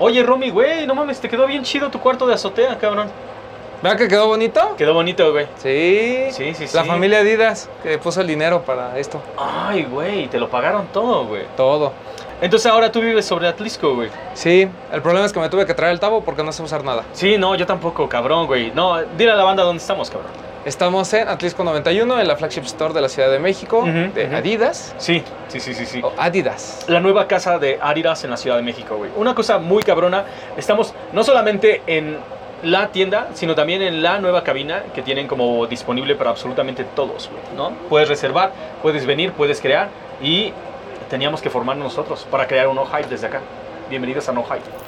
Oye, Romy, güey, no mames, te quedó bien chido tu cuarto de azotea, cabrón. ¿Verdad que quedó bonito? Quedó bonito, güey. Sí. Sí, sí, La sí. familia Adidas que puso el dinero para esto. Ay, güey, te lo pagaron todo, güey. Todo. Entonces ahora tú vives sobre Atlisco, güey. Sí, el problema es que me tuve que traer el tabo porque no sé usar nada. Sí, no, yo tampoco, cabrón, güey. No, dile a la banda dónde estamos, cabrón. Estamos en Atlisco 91, en la flagship store de la Ciudad de México, de. Adidas. Sí, sí, sí, sí, sí. Adidas. La nueva casa de Adidas en la Ciudad de México, güey. Una cosa muy cabrona, estamos no solamente en la tienda, sino también en la nueva cabina que tienen como disponible para absolutamente todos, güey, ¿no? Puedes reservar, puedes venir, puedes crear y teníamos que formarnos nosotros para crear un No Hype desde acá. Bienvenidos a No Hype.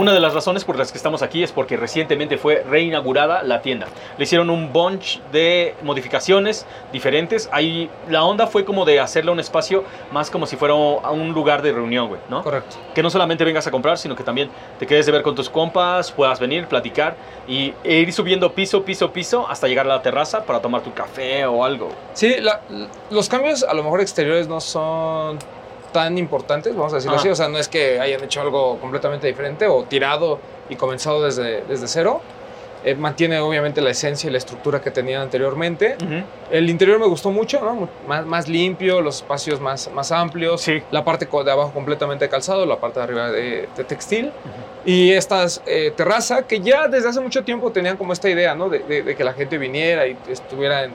Una de las razones por las que estamos aquí es porque recientemente fue reinaugurada la tienda. Le hicieron un bunch de modificaciones diferentes. Ahí la onda fue como de hacerle un espacio más como si fuera un lugar de reunión, güey, ¿no? Correcto. Que no solamente vengas a comprar, sino que también te quedes de ver con tus compas, puedas venir, platicar y e ir subiendo piso, piso, piso hasta llegar a la terraza para tomar tu café o algo. Sí, la- los cambios a lo mejor exteriores no son tan importantes, vamos a decirlo así. O sea, no es que hayan hecho algo completamente diferente o tirado y comenzado desde, desde cero. Eh, mantiene obviamente la esencia y la estructura que tenían anteriormente. El interior me gustó mucho, ¿no? Más, más limpio, los espacios más, más amplios. Sí. La parte de abajo completamente de calzado, la parte de arriba de, de textil. Y esta terraza que ya desde hace mucho tiempo tenían como esta idea, ¿no? De, de- de que la gente viniera y estuviera en,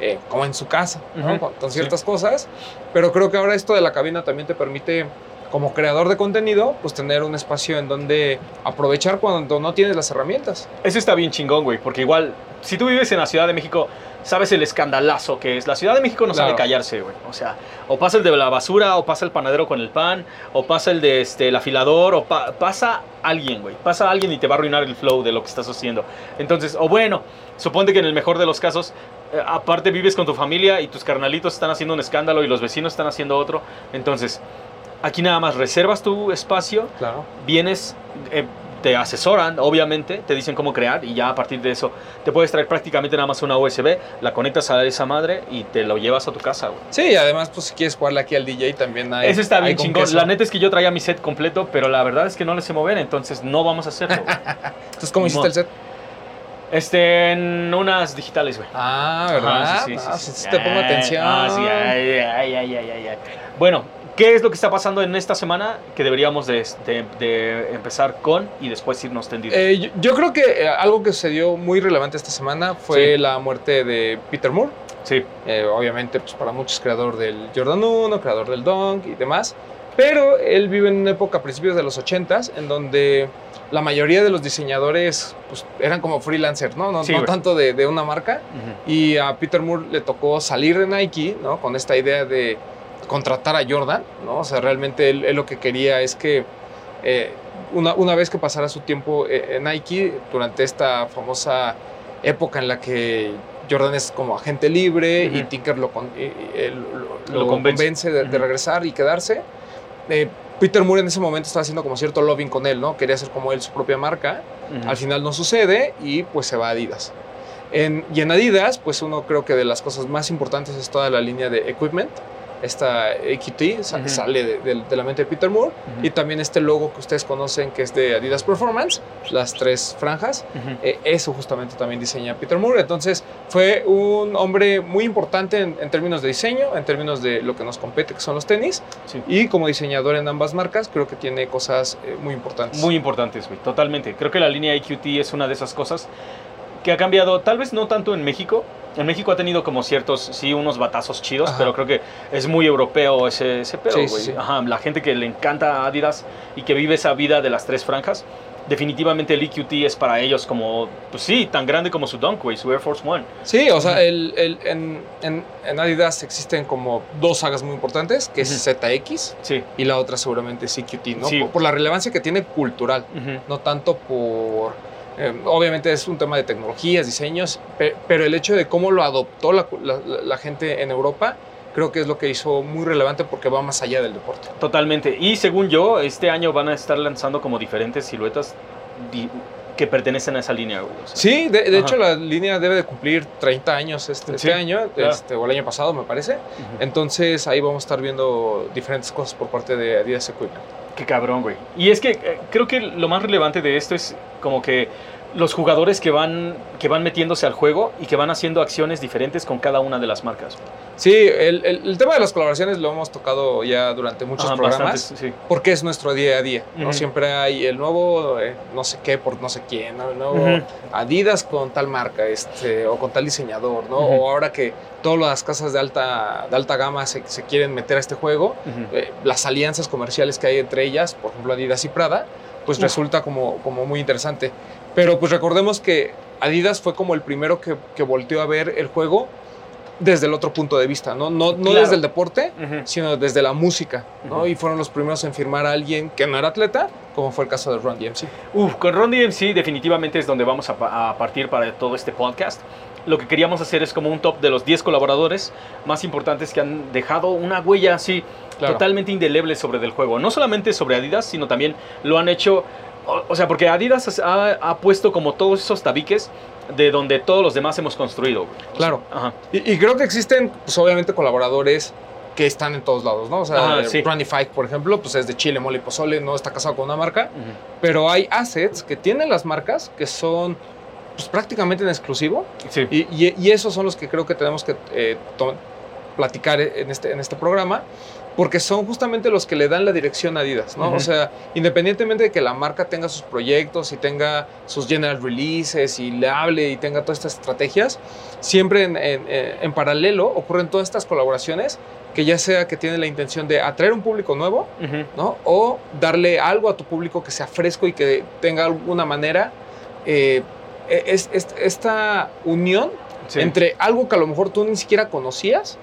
eh, como en su casa, ¿no? Ujú, Con, con sí. ciertas cosas. Pero creo que ahora esto de la cabina también te permite, como creador de contenido, pues tener un espacio en donde aprovechar cuando no tienes las herramientas. Eso está bien chingón, güey, porque igual, si tú vives en la Ciudad de México, sabes el escandalazo que es. La Ciudad de México no sabe Claro. callarse, güey. O sea, o pasa el de la basura, o pasa el panadero con el pan, o pasa el de este, el afilador, o pa- pasa alguien, güey. Pasa alguien y te va a arruinar el flow de lo que estás haciendo. Entonces, o bueno, suponte que en el mejor de los casos, aparte vives con tu familia y tus carnalitos están haciendo un escándalo y los vecinos están haciendo otro. Entonces, aquí nada más reservas tu espacio Claro. vienes, eh, te asesoran, obviamente, te dicen cómo crear y ya a partir de eso te puedes traer prácticamente nada más una USB, la conectas a esa madre y te lo llevas a tu casa, güey. Sí, además, pues si quieres jugarle aquí al DJ también hay. Eso está bien chingón. queso. La neta es que yo traía mi set completo, pero la verdad es que no le sé mover, entonces no vamos a hacerlo. Entonces, ¿cómo hiciste el set? Este, en unas digitales, güey. Ah, ¿verdad? Ajá, sí, sí, Ah, sí, te pongo Ay, atención. Ah, sí, ay, ay, ay, ay, ay. Bueno, ¿qué es lo que está pasando en esta semana que deberíamos de, de- de empezar con y después irnos tendidos? Eh, yo, yo creo que eh, algo que sucedió muy relevante esta semana fue Sí. la muerte de Peter Moore. sí. Eh, obviamente, pues para muchos creador del Jordan 1, creador del Dunk y demás. Pero él vive en una época a principios de los 80s en donde la mayoría de los diseñadores pues, eran como freelancers, ¿no? No, Sí, no tanto de, de una marca. Ujú. Y a Peter Moore le tocó salir de Nike, ¿no? Con esta idea de contratar a Jordan, ¿no? O sea, realmente él, él lo que quería es que eh, una, una vez que pasara su tiempo eh, en Nike, durante esta famosa época en la que Jordan es como agente libre y Ujú. Tinker lo, con- y- y él lo, Lo lo convence. convence, de, de Ujú. regresar y quedarse. Eh, Peter Moore en ese momento estaba haciendo como cierto lobbying con él, ¿no? Quería hacer como él su propia marca. Al final no sucede y pues se va a Adidas. En, y en Adidas, pues uno creo que de las cosas más importantes es toda la línea de equipment. Esta AQT sa- Ujú. sale de, de- de la mente de Peter Moore. Ujú. Y también este logo que ustedes conocen que es de Adidas Performance, las tres franjas. Ujú. Eh, eso justamente también diseña Peter Moore. Entonces fue un hombre muy importante en, en términos de diseño, en términos de lo que nos compete, que son los tenis. Sí. Y como diseñador en ambas marcas, creo que tiene cosas eh, muy importantes. Muy importantes, güey, totalmente. Creo que la línea IQT es una de esas cosas que ha cambiado, tal vez no tanto en México. En México ha tenido como ciertos, sí, unos batazos chidos, Ajá. pero creo que es muy europeo ese, ese pedo, güey. sí, sí. Ajá, la gente que le encanta Adidas y que vive esa vida de las tres franjas, definitivamente el EQT es para ellos como, pues sí, tan grande como su Dunk, güey, su Air Force One. Sí, o sea, el, el- en, en- en Adidas existen como dos sagas muy importantes, que es Ujú. ZX Sí. y la otra seguramente es CQT, ¿no? Sí. Por, por la relevancia que tiene cultural, no tanto por... eh, obviamente es un tema de tecnologías, diseños, pe- pero el hecho de cómo lo adoptó la, gente en Europa creo que es lo que hizo muy relevante porque va más allá del deporte. Totalmente. Y según yo, este año van a estar lanzando como diferentes siluetas que pertenecen a esa línea. O sea, Sí, de, hecho la línea debe de cumplir 30 años este, este año, claro. este, o el año pasado me parece. Entonces ahí vamos a estar viendo diferentes cosas por parte de Adidas Equipment. Qué cabrón, güey. Y es que eh, creo que lo más relevante de esto es como que los jugadores que van, que van metiéndose al juego y que van haciendo acciones diferentes con cada una de las marcas. Sí, el, el- el tema de las colaboraciones lo hemos tocado ya durante muchos Ajá, programas. sí. Porque es nuestro día a día, ¿no? Siempre hay el nuevo, eh, no sé qué, por no sé quién, ¿no? El nuevo. Adidas con tal marca, este, o con tal diseñador, ¿no? O ahora que todas las casas de alta, de alta gama se, se quieren meter a este juego, eh, las alianzas comerciales que hay entre ellas, por ejemplo Adidas y Prada, pues resulta como, como muy interesante. Pero pues recordemos que Adidas fue como el primero que, que volteó a ver el juego desde el otro punto de vista, no, no, no Claro. desde el deporte, sino desde la música, ¿no? Y fueron los primeros en firmar a alguien que no era atleta, como fue el caso de Ron DMC. Uf, con Ron DMC definitivamente es donde vamos a, pa- a partir para todo este podcast. Lo que queríamos hacer es como un top de los 10 colaboradores más importantes que han dejado una huella así Claro. totalmente indeleble sobre el juego. No solamente sobre Adidas, sino también lo han hecho, o, o sea, porque Adidas ha, ha puesto como todos esos tabiques de donde todos los demás hemos construido. Claro. Ajá. Y, y creo que existen, pues obviamente, colaboradores que están en todos lados, ¿no? O sea, Ajá, eh, sí. Fike, por ejemplo, pues es de Chile, Mole y Pozole, no está casado con una marca, Ujú. pero hay assets que tienen las marcas que son pues, prácticamente en exclusivo Sí. y, y- y esos son los que creo que tenemos que eh, to- platicar en este, en este programa porque son justamente los que le dan la dirección a Adidas, ¿no? Ujú. O sea, independientemente de que la marca tenga sus proyectos y tenga sus general releases y le hable y tenga todas estas estrategias, siempre en, en- en- en paralelo ocurren todas estas colaboraciones que ya sea que tienen la intención de atraer un público nuevo, Ujú. ¿no? O darle algo a tu público que sea fresco y que tenga alguna manera, eh, es, es- esta unión Sí. entre algo que a lo mejor tú ni siquiera conocías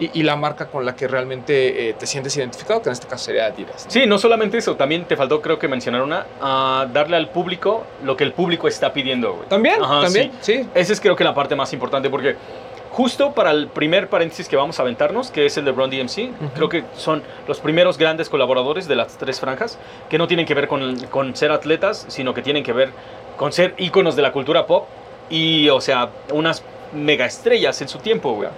y, y la marca con la que realmente eh, te sientes identificado, que en este caso sería Adidas. ¿no? Sí, no solamente eso, también te faltó creo que mencionar una, a darle al público lo que el público está pidiendo. güey. También, Ajá, también, sí. Esa es creo que la parte más importante porque justo para el primer paréntesis que vamos a aventarnos, que es el de Run DMC, Ujú. creo que son los primeros grandes colaboradores de las tres franjas, que no tienen que ver con, con ser atletas, sino que tienen que ver con ser íconos de la cultura pop y, o sea, unas mega estrellas en su tiempo, güey.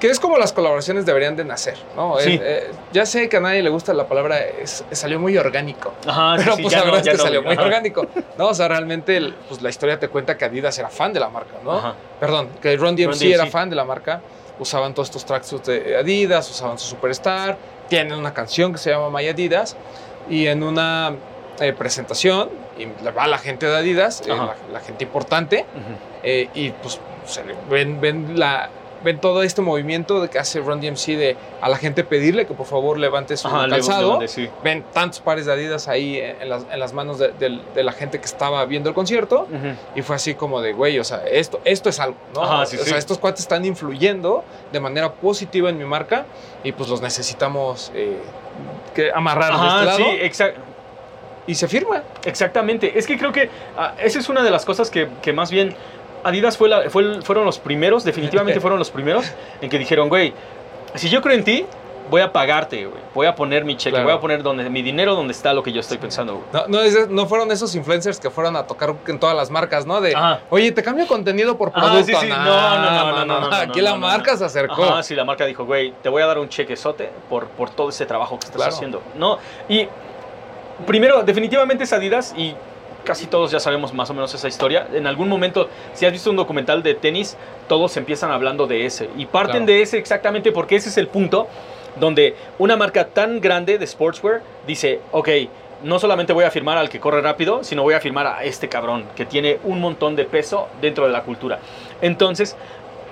Que es como las colaboraciones deberían de nacer, ¿no? Sí. Es, eh, ya sé que a nadie le gusta la palabra, es- salió muy orgánico. Ajá, Pero sí, pues la no, verdad es que no, salió muy Ajá. orgánico. No, o sea, realmente el- pues, la historia te cuenta que Adidas era fan de la marca, ¿no? Ajá. Perdón, que Ron DMC, DMC. era fan de la marca. Usaban todos estos tracksuits de Adidas, usaban su Superstar. Tienen una canción que se llama My Adidas. Y en una eh, presentación, y va la gente de Adidas, eh, la, la gente importante, eh, y pues se le- ven, ven, la, ven todo este movimiento de que hace Ron DMC de a la gente pedirle que por favor levante su Ajá, calzado. le- sí. Ven tantos pares de Adidas ahí en, en las, en las manos de, de la gente que estaba viendo el concierto. Y fue así como de, güey, o sea, esto, esto es algo, ¿no? Ajá, sí, o sí. sea, estos cuates están influyendo de manera positiva en mi marca y pues los necesitamos eh, que amarrar de Ajá, este lado sí, exacto. y se firma. Exactamente. Es que creo que ah, esa es una de las cosas que, que más bien Adidas fue la- fue el- fueron los primeros, definitivamente fueron los primeros en que dijeron, güey, si yo creo en ti, voy a pagarte, güey. Voy a poner mi cheque, Claro. voy a poner donde, mi dinero donde está lo que yo estoy pensando, güey. No, no, es- no fueron esos influencers que fueron a tocar en todas las marcas, ¿no? De, Ajá. oye, te cambio contenido por producto. sí, sí. No, no, no, no, no, Aquí la marca se acercó. Ajá, sí, la marca dijo, güey, te voy a dar un chequezote por, por todo ese trabajo que estás Claro. haciendo. No, y primero, definitivamente es Adidas y casi todos ya sabemos más o menos esa historia. En algún momento, si has visto un documental de tenis, todos empiezan hablando de ese. Y parten Claro. de ese exactamente porque ese es el punto donde una marca tan grande de sportswear dice, ok, no solamente voy a firmar al que corre rápido, sino voy a firmar a este cabrón que tiene un montón de peso dentro de la cultura. Entonces,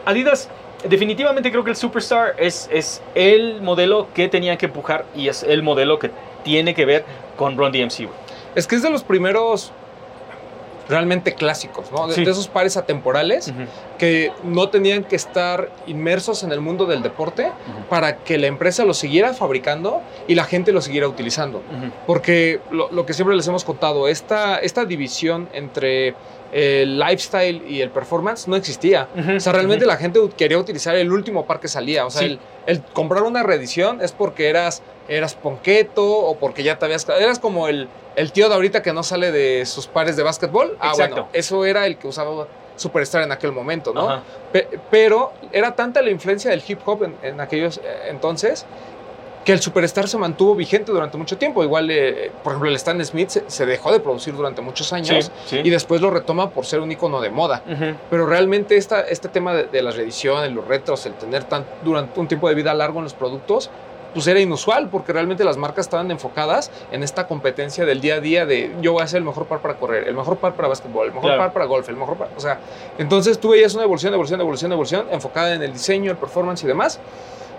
Adidas, definitivamente creo que el Superstar es, es el modelo que tenía que empujar y es el modelo que tiene que ver con Run DMC. Es que es de los primeros realmente clásicos, ¿no? De, Sí. de esos pares atemporales que no tenían que estar inmersos en el mundo del deporte para que la empresa lo siguiera fabricando y la gente lo siguiera utilizando. Porque lo, lo que siempre les hemos contado, esta, esta división entre el lifestyle y el performance no existía. O sea, realmente la gente quería utilizar el último par que salía. O sea, Sí. el, el comprar una reedición es porque eras, eras ponqueto o porque ya te habías... Eras como el, el tío de ahorita que no sale de sus pares de básquetbol. Ah, bueno, eso era el que usaba Superstar en aquel momento, ¿no? Pe- pero era tanta la influencia del hip hop en, en aquellos eh, entonces que el Superstar se mantuvo vigente durante mucho tiempo. Igual, eh, por ejemplo, el Stan Smith se, se dejó de producir durante muchos años Sí, sí. y después lo retoma por ser un icono de moda. Pero realmente esta, este tema de, de las reediciones, los retros, el tener tan, durante un tiempo de vida largo en los productos, pues era inusual porque realmente las marcas estaban enfocadas en esta competencia del día a día de yo voy a ser el mejor par para correr, el mejor par para básquetbol, el mejor Claro. par para golf, el mejor par, o sea, entonces tú veías una evolución, evolución, evolución, evolución enfocada en el diseño, el performance y demás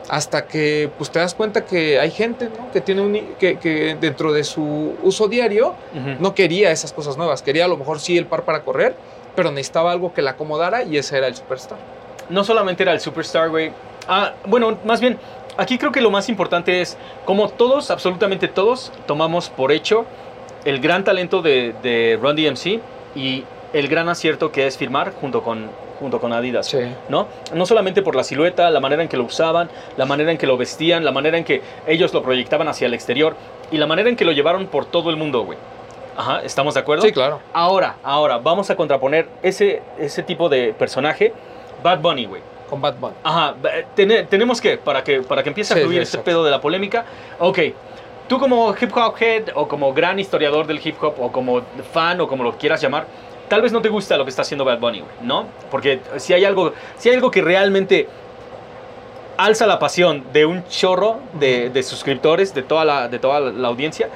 hasta que pues te das cuenta que hay gente ¿no? que tiene un, que, que dentro de su uso diario no quería esas cosas nuevas, quería a lo mejor sí el par para correr, pero necesitaba algo que la acomodara y ese era el Superstar. no solamente era el superstar, güey. Ah, bueno, más bien, aquí creo que lo más importante es como todos, absolutamente todos, tomamos por hecho el gran talento de, de Run DMC y el gran acierto que es firmar junto con, junto con Adidas. Sí. ¿no? No solamente por la silueta, la manera en que lo usaban, la manera en que lo vestían, la manera en que ellos lo proyectaban hacia el exterior y la manera en que lo llevaron por todo el mundo, güey. Ajá, ¿estamos de acuerdo? Sí, claro. Ahora, ahora, vamos a contraponer ese, ese tipo de personaje, Bad Bunny, güey. Con Bad Bunny. Ajá, tene- tenemos que, para que, para que empiece a fluir sí, este pedo de la polémica, ok, tú como hip hop head o como gran historiador del hip hop o como fan o como lo quieras llamar, tal vez no te gusta lo que está haciendo Bad Bunny, güey, ¿no? Porque si hay algo, si hay algo que realmente alza la pasión de un chorro de, de suscriptores, de toda, la, de toda la audiencia,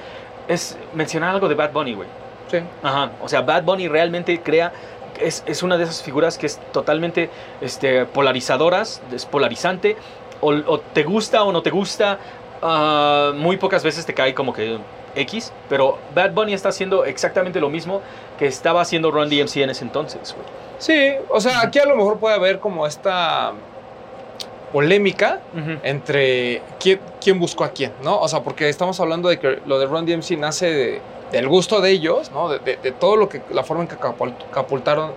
es mencionar algo de Bad Bunny, güey. Sí. Ajá, o sea, Bad Bunny realmente crea, es, es una de esas figuras que es totalmente este, polarizadoras, es polarizante, o, o te gusta o no te gusta, ah, muy pocas veces te cae como que X, pero Bad Bunny está haciendo exactamente lo mismo que estaba haciendo Run DMC en ese entonces, güey. Sí, o sea, aquí a lo mejor puede haber como esta polémica entre quién, quién buscó a quién, ¿no? O sea, porque estamos hablando de que lo de Run DMC nace de- del gusto de ellos, ¿no? De, de- de todo lo que, la forma en que capul- catapultaron,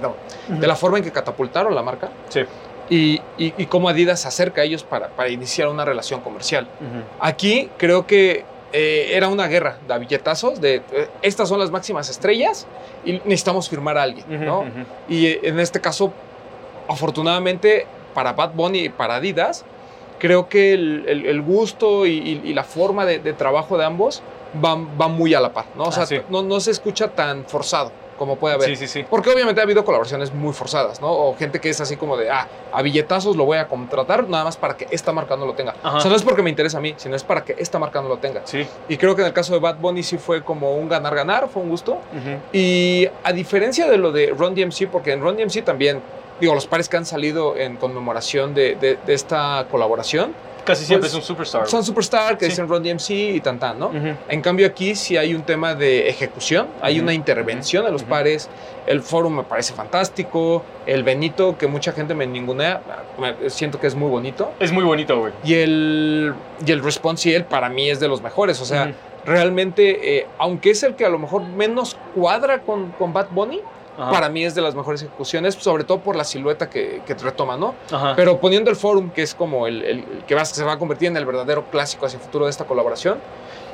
no, de la forma en que catapultaron la marca Sí. Y, y, y cómo Adidas se acerca a ellos para, para iniciar una relación comercial. Ujú. Aquí creo que eh, era una guerra de billetazos, de eh, estas son las máximas estrellas y necesitamos firmar a alguien, Ujú, ¿no? ujú. Y eh, en este caso, afortunadamente para Bad Bunny y para Adidas, creo que el, el- el gusto y, y- y la forma de, de trabajo de ambos van, van muy a la par, ¿no? O sea, Ah, sí. no, no se escucha tan forzado como puede haber. Sí, sí, sí. Porque obviamente ha habido colaboraciones muy forzadas, ¿no? O gente que es así como de, ah, a billetazos lo voy a contratar nada más para que esta marca no lo tenga. Ajá. O sea, no es porque me interesa a mí, sino es para que esta marca no lo tenga. Sí. Y creo que en el caso de Bad Bunny sí fue como un ganar-ganar, fue un gusto. Y a diferencia de lo de Run DMC, porque en Run DMC también, digo, los pares que han salido en conmemoración de, de- de esta colaboración Casi siempre Pues, es un superstar. son Superstar, que Sí. dicen Run DMC y tan tan, ¿no? En cambio aquí sí hay un tema de ejecución, hay una intervención a los pares, el foro me parece fantástico, el Benito, que mucha gente me ningunea, siento que es muy bonito, Es muy bonito, güey. y el, y el Response él para mí es de los mejores, o sea, realmente, eh, aunque es el que a lo mejor menos cuadra con, con Bad Bunny, Ajá. para mí es de las mejores ejecuciones, sobre todo por la silueta que, que retoma, ¿no? Ajá. Pero poniendo el Forum, que es como el, el- el que va- se va a convertir en el verdadero clásico hacia el futuro de esta colaboración,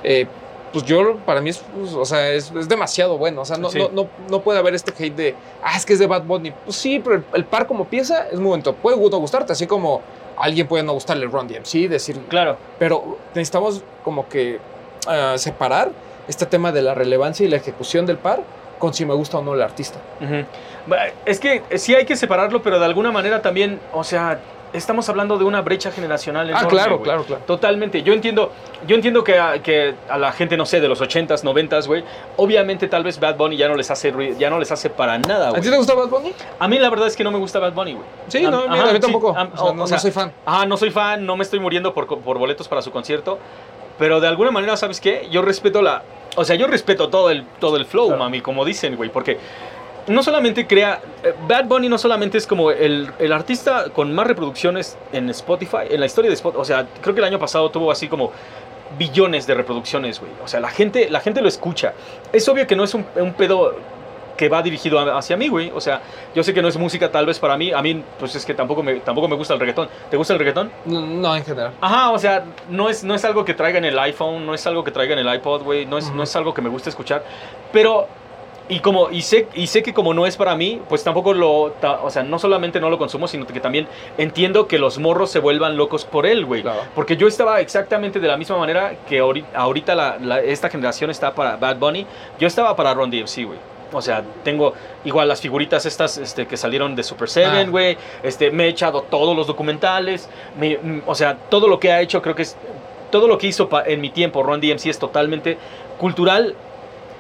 eh, pues yo, para mí, es, pues, o sea, es, es demasiado bueno. O sea, no, Sí. no, no, no puede haber este hate de, ah, es que es de Bad Bunny. Pues sí, pero el, el par como pieza es muy bonito. Puede no gustarte, así como alguien puede no gustarle el Run DMC, decir, Claro. pero necesitamos como que ah, separar este tema de la relevancia y la ejecución del par con si me gusta o no el artista. Ujú. Va, Es que sí hay que separarlo, pero de alguna manera también, o sea, estamos hablando de una brecha generacional ah, enorme, claro, güey. claro, claro. Totalmente. Yo entiendo, yo entiendo que a, que a la gente, no sé, de los 80s, 90s, güey, obviamente tal vez Bad Bunny ya no les hace ya no les hace para nada, ¿A güey. ti te gusta Bad Bunny? A mí la verdad es que no me gusta Bad Bunny, güey. Sí, Am- no, ajá, a mí sí, tampoco. am- o sea, o- no, o sea, no soy fan. Ajá, no soy fan, no me estoy muriendo por, por boletos para su concierto, pero de alguna manera, ¿sabes qué? Yo respeto la... O sea, yo respeto todo el, todo el flow, Claro. mami, como dicen, güey, porque no solamente crea. eh, Bad Bunny no solamente es como el, el artista con más reproducciones en Spotify, en la historia de Spotify. O sea, creo que el año pasado tuvo así como billones de reproducciones, güey. O sea, la gente, la gente lo escucha. Es obvio que no es un, un pedo que va dirigido hacia mí, güey. O sea, yo sé que no es música tal vez para mí. A mí, pues es que tampoco me, tampoco me gusta el reggaetón. ¿Te gusta el reggaetón? No, no, en general. Ajá, o sea, no es, no es algo que traiga en el iPhone, no es algo que traiga en el iPod, güey, no es, no Ujú. es algo que me guste escuchar, pero, y como, y sé, y sé que como no es para mí, pues tampoco lo, ta- o sea, no solamente no lo consumo, sino que también entiendo que los morros se vuelvan locos por él, güey. Claro. Porque yo estaba exactamente de la misma manera que ahori- ahorita la- la- esta generación está para Bad Bunny, yo estaba para Ron DMC, güey. O sea, tengo igual las figuritas estas este, que salieron de Super 7, Ah. güey. Este, me he echado todos los documentales. me- mm, o sea, todo lo que ha hecho, creo que es. Todo lo que hizo pa- en mi tiempo Ron DMC es totalmente cultural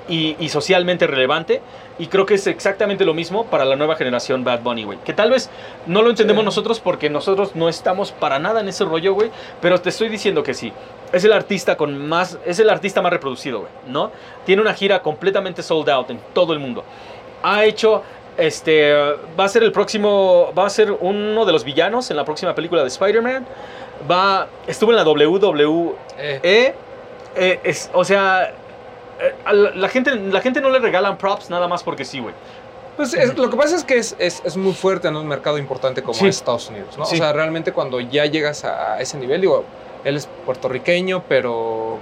y, y socialmente relevante. Y creo que es exactamente lo mismo para la nueva generación Bad Bunny, güey. Que tal vez no lo entendemos Sí. nosotros porque nosotros no estamos para nada en ese rollo, güey. Pero te estoy diciendo que sí. Es el artista con más. Es el artista más reproducido, güey. ¿No? Tiene una gira completamente sold out en todo el mundo. Ha hecho. Este. Va a ser el próximo. Va a ser uno de los villanos en la próxima película de Spider-Man. Va. Estuvo en la WWE. Eh, eh, es, o sea. Eh, la, gente, la gente no le regalan props nada más porque sí, güey. Pues es- lo que pasa es que es, es- es muy fuerte en un mercado importante como Sí. es Estados Unidos, ¿no? Sí. O sea, realmente cuando ya llegas a ese nivel, digo, él es puertorriqueño, pero...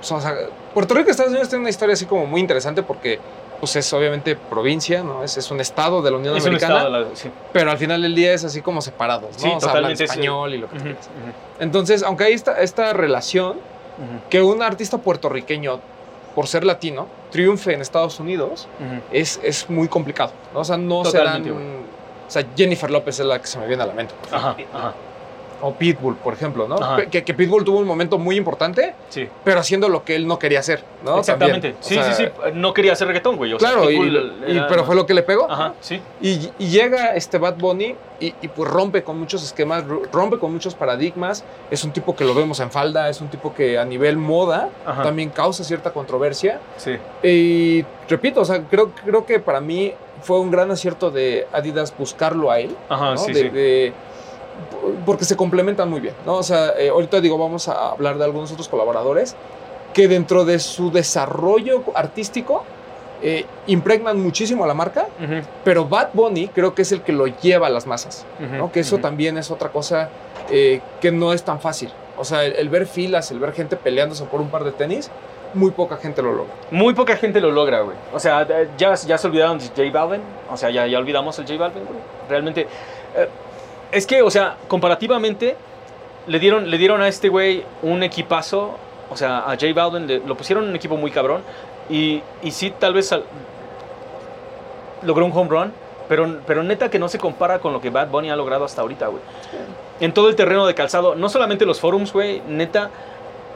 O sea, Puerto Rico y Estados Unidos tienen una historia así como muy interesante porque pues es obviamente provincia, ¿no? Es, es un estado de la Unión Americana, la- sí. pero al final del día es así como separados, ¿no? Sí, o sea, hablan español y lo que tú Ujú, quieras. ujú, Entonces, aunque hay esta, esta relación, ujú, que un artista puertorriqueño, por ser latino, triunfe en Estados Unidos, es, es muy complicado. ¿no? O sea, no se dan. O sea, Jennifer López es la que se me viene a la mente. por. Ajá, ajá. O Pitbull, por ejemplo, ¿no? Que, que Pitbull tuvo un momento muy importante, Sí. pero haciendo lo que él no quería hacer, ¿no? Exactamente. Sí, sea, sí, sí. No quería hacer reggaetón, güey. O sea, Claro, y- Pitbull y- era pero fue lo que le pegó. Ajá, sí. Y, y llega este Bad Bunny y, y pues rompe con muchos esquemas, ro- rompe con muchos paradigmas. Es un tipo que lo vemos en falda, es un tipo que a nivel moda Ajá. también causa cierta controversia. Sí. Y repito, o sea, creo, creo que para mí fue un gran acierto de Adidas buscarlo a él. Ajá, ¿no? sí, De- sí. de- porque se complementan muy bien, ¿no? O sea, eh, ahorita digo, vamos a hablar de algunos otros colaboradores que dentro de su desarrollo artístico eh, impregnan muchísimo a la marca, Ujú, pero Bad Bunny creo que es el que lo lleva a las masas, ujú, ¿no? Que eso ujú. también es otra cosa eh, que no es tan fácil. O sea, el, el ver filas, el ver gente peleándose por un par de tenis, muy poca gente lo logra. Muy poca gente lo logra, güey. O sea, ya, ya se olvidaron de J Balvin. O sea, ya, ya olvidamos el J Balvin, güey. Realmente. eh, es que, o sea, comparativamente, le dieron, le dieron a este güey un equipazo. O sea, a J Balvin le- lo pusieron en un equipo muy cabrón. Y, y sí, tal vez al- logró un home run. Pero, pero neta que no se compara con lo que Bad Bunny ha logrado hasta ahorita, güey. En todo el terreno de calzado, no solamente los forums, güey, neta,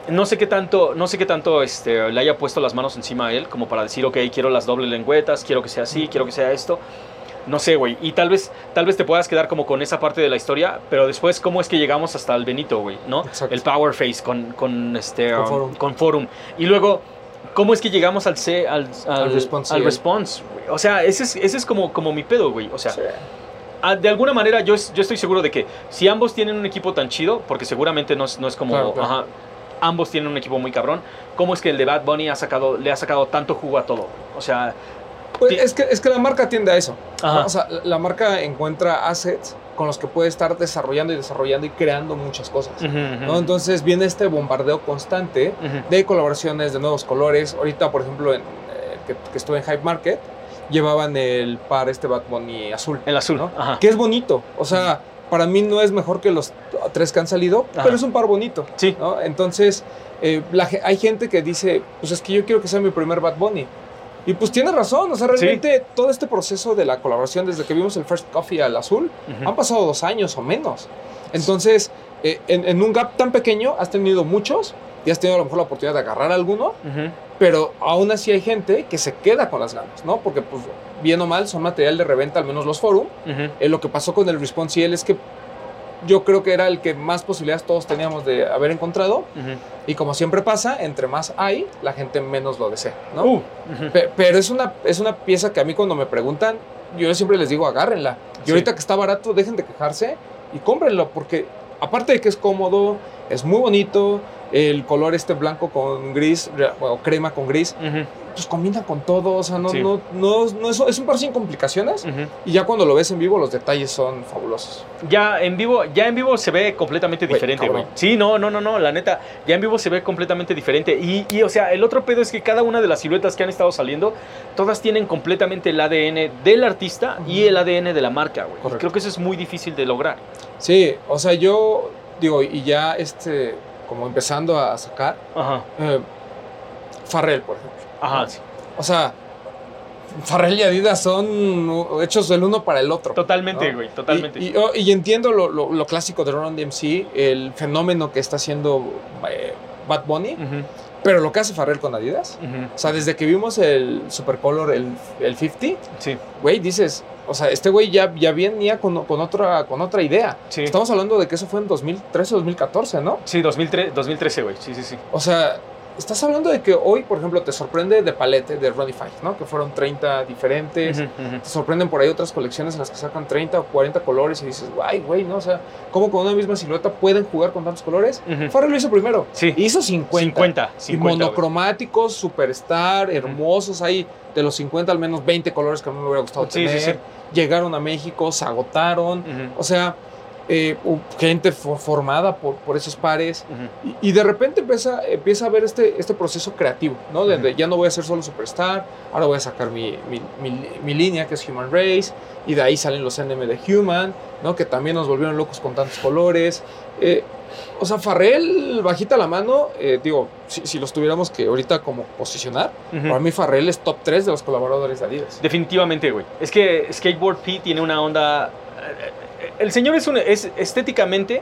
no sé qué tanto, no sé qué tanto este, le haya puesto las manos encima a él, como para decir, ok, quiero las dobles lengüetas, quiero que sea así, quiero que sea esto. No sé, güey. Y tal vez, tal vez te puedas quedar como con esa parte de la historia, pero después, ¿cómo es que llegamos hasta el Benito, güey? ¿No? Exacto. El Power Face con, con este, Con um, Forum. con Forum. Y luego, ¿cómo es que llegamos al C, al, al, Al response, al response, güey? O sea, ese es, ese es como, como mi pedo, güey. O sea, Sí. Ah, de alguna manera yo, yo estoy seguro de que si ambos tienen un equipo tan chido, porque seguramente no es, no es como, Claro, claro. ajá, ambos tienen un equipo muy cabrón, ¿cómo es que el de Bad Bunny ha sacado, le ha sacado tanto jugo a todo? O sea, Pues es, que, es que la marca tiende a eso. O sea, la- marca encuentra assets con los que puede estar desarrollando y desarrollando y creando muchas cosas. Entonces viene este bombardeo constante de colaboraciones, de nuevos colores. Ahorita, por ejemplo, en, eh, que, que estuve en Hype Market, llevaban el par este Bad Bunny azul, el azul, ¿no? ajá. que es bonito. O sea, para mí no es mejor que los tres que han salido, Ajá. pero es un par bonito. Sí, ¿no? Entonces, eh, la hay gente que dice, pues es que yo quiero que sea mi primer Bad Bunny. Y pues tiene razón, o sea, realmente todo este proceso de la colaboración, desde que vimos el First Coffee al azul, han pasado dos años o menos. Entonces, eh, en, en un gap tan pequeño has tenido muchos y has tenido a lo mejor la oportunidad de agarrar alguno, pero aún así hay gente que se queda con las ganas, ¿no? Porque, pues, bien o mal, son material de reventa, al menos los forum. Eh, lo que pasó con el Response es que yo creo que era el que más posibilidades todos teníamos de haber encontrado. Y como siempre pasa, entre más hay, la gente menos lo desea, ¿no? Uh, ujú. Pe- Pero es una, es una pieza que a mí cuando me preguntan, yo siempre les digo, agárrenla. Y ahorita que está barato, dejen de quejarse y cómprenlo, porque aparte de que es cómodo, es muy bonito, el color este blanco con gris, o crema con gris. Pues combina con todo, o sea, no, Sí. no, no, no es, es un par sin complicaciones. Y ya cuando lo ves en vivo, los detalles son fabulosos. Ya en vivo, ya en vivo se ve completamente diferente, güey. Sí, no, no, no, no, la neta, ya en vivo se ve completamente diferente. Y, y, o sea, el otro pedo es que cada una de las siluetas que han estado saliendo, todas tienen completamente el ADN del artista y el ADN de la marca, güey. Creo que eso es muy difícil de lograr. Sí, o sea, yo digo, y ya este, como empezando a sacar, Ajá, eh, Farrell, por ejemplo. Ajá, sí. O sea, Farrell y Adidas son hechos el uno para el otro. Totalmente, ¿no? güey, totalmente. Y, y- oh, y entiendo lo, lo- lo clásico de Ron DMC, el fenómeno que está haciendo eh, Bad Bunny, pero lo que hace Farrell con Adidas, o sea, desde que vimos el Supercolor, el, el 50, Sí, güey, dices, o sea, este güey ya, ya venía con, con, otra, con otra idea. sí. Estamos hablando de que eso fue en 2013, 2014, ¿no? Sí, 2003, 2013, güey. Sí, sí, sí. O sea, estás hablando de que hoy, por ejemplo, te sorprende de palete de Ronnie Five, ¿no? Que fueron 30 diferentes. Te sorprenden por ahí otras colecciones en las que sacan 30 o 40 colores y dices, ay, güey, ¿no? O sea, ¿cómo con una misma silueta pueden jugar con tantos colores? Ujú. Farrell lo hizo primero. Sí. Hizo 50. 50, Y 50. güey. monocromáticos, superstar, hermosos. Hay de los 50 al menos 20 colores que a mí me hubiera gustado Sí, sí, tener. sí. Llegaron a México, se agotaron. O sea, eh, gente fo- formada por, por esos pares. Y, y de repente empieza, empieza a ver este, este proceso creativo, ¿no? De, de Ujú. ya no voy a ser solo Superstar, ahora voy a sacar mi, mi, mi- mi línea que es Human Race, y de ahí salen los NM de Human, ¿no? Que también nos volvieron locos con tantos colores. Eh, o sea, Farrell, bajita la mano, eh, digo, si, si los tuviéramos que ahorita como posicionar, para mí Farrell es top 3 de los colaboradores de Adidas. Definitivamente, güey. Es que Skateboard P tiene una onda. El señor es, un, es estéticamente.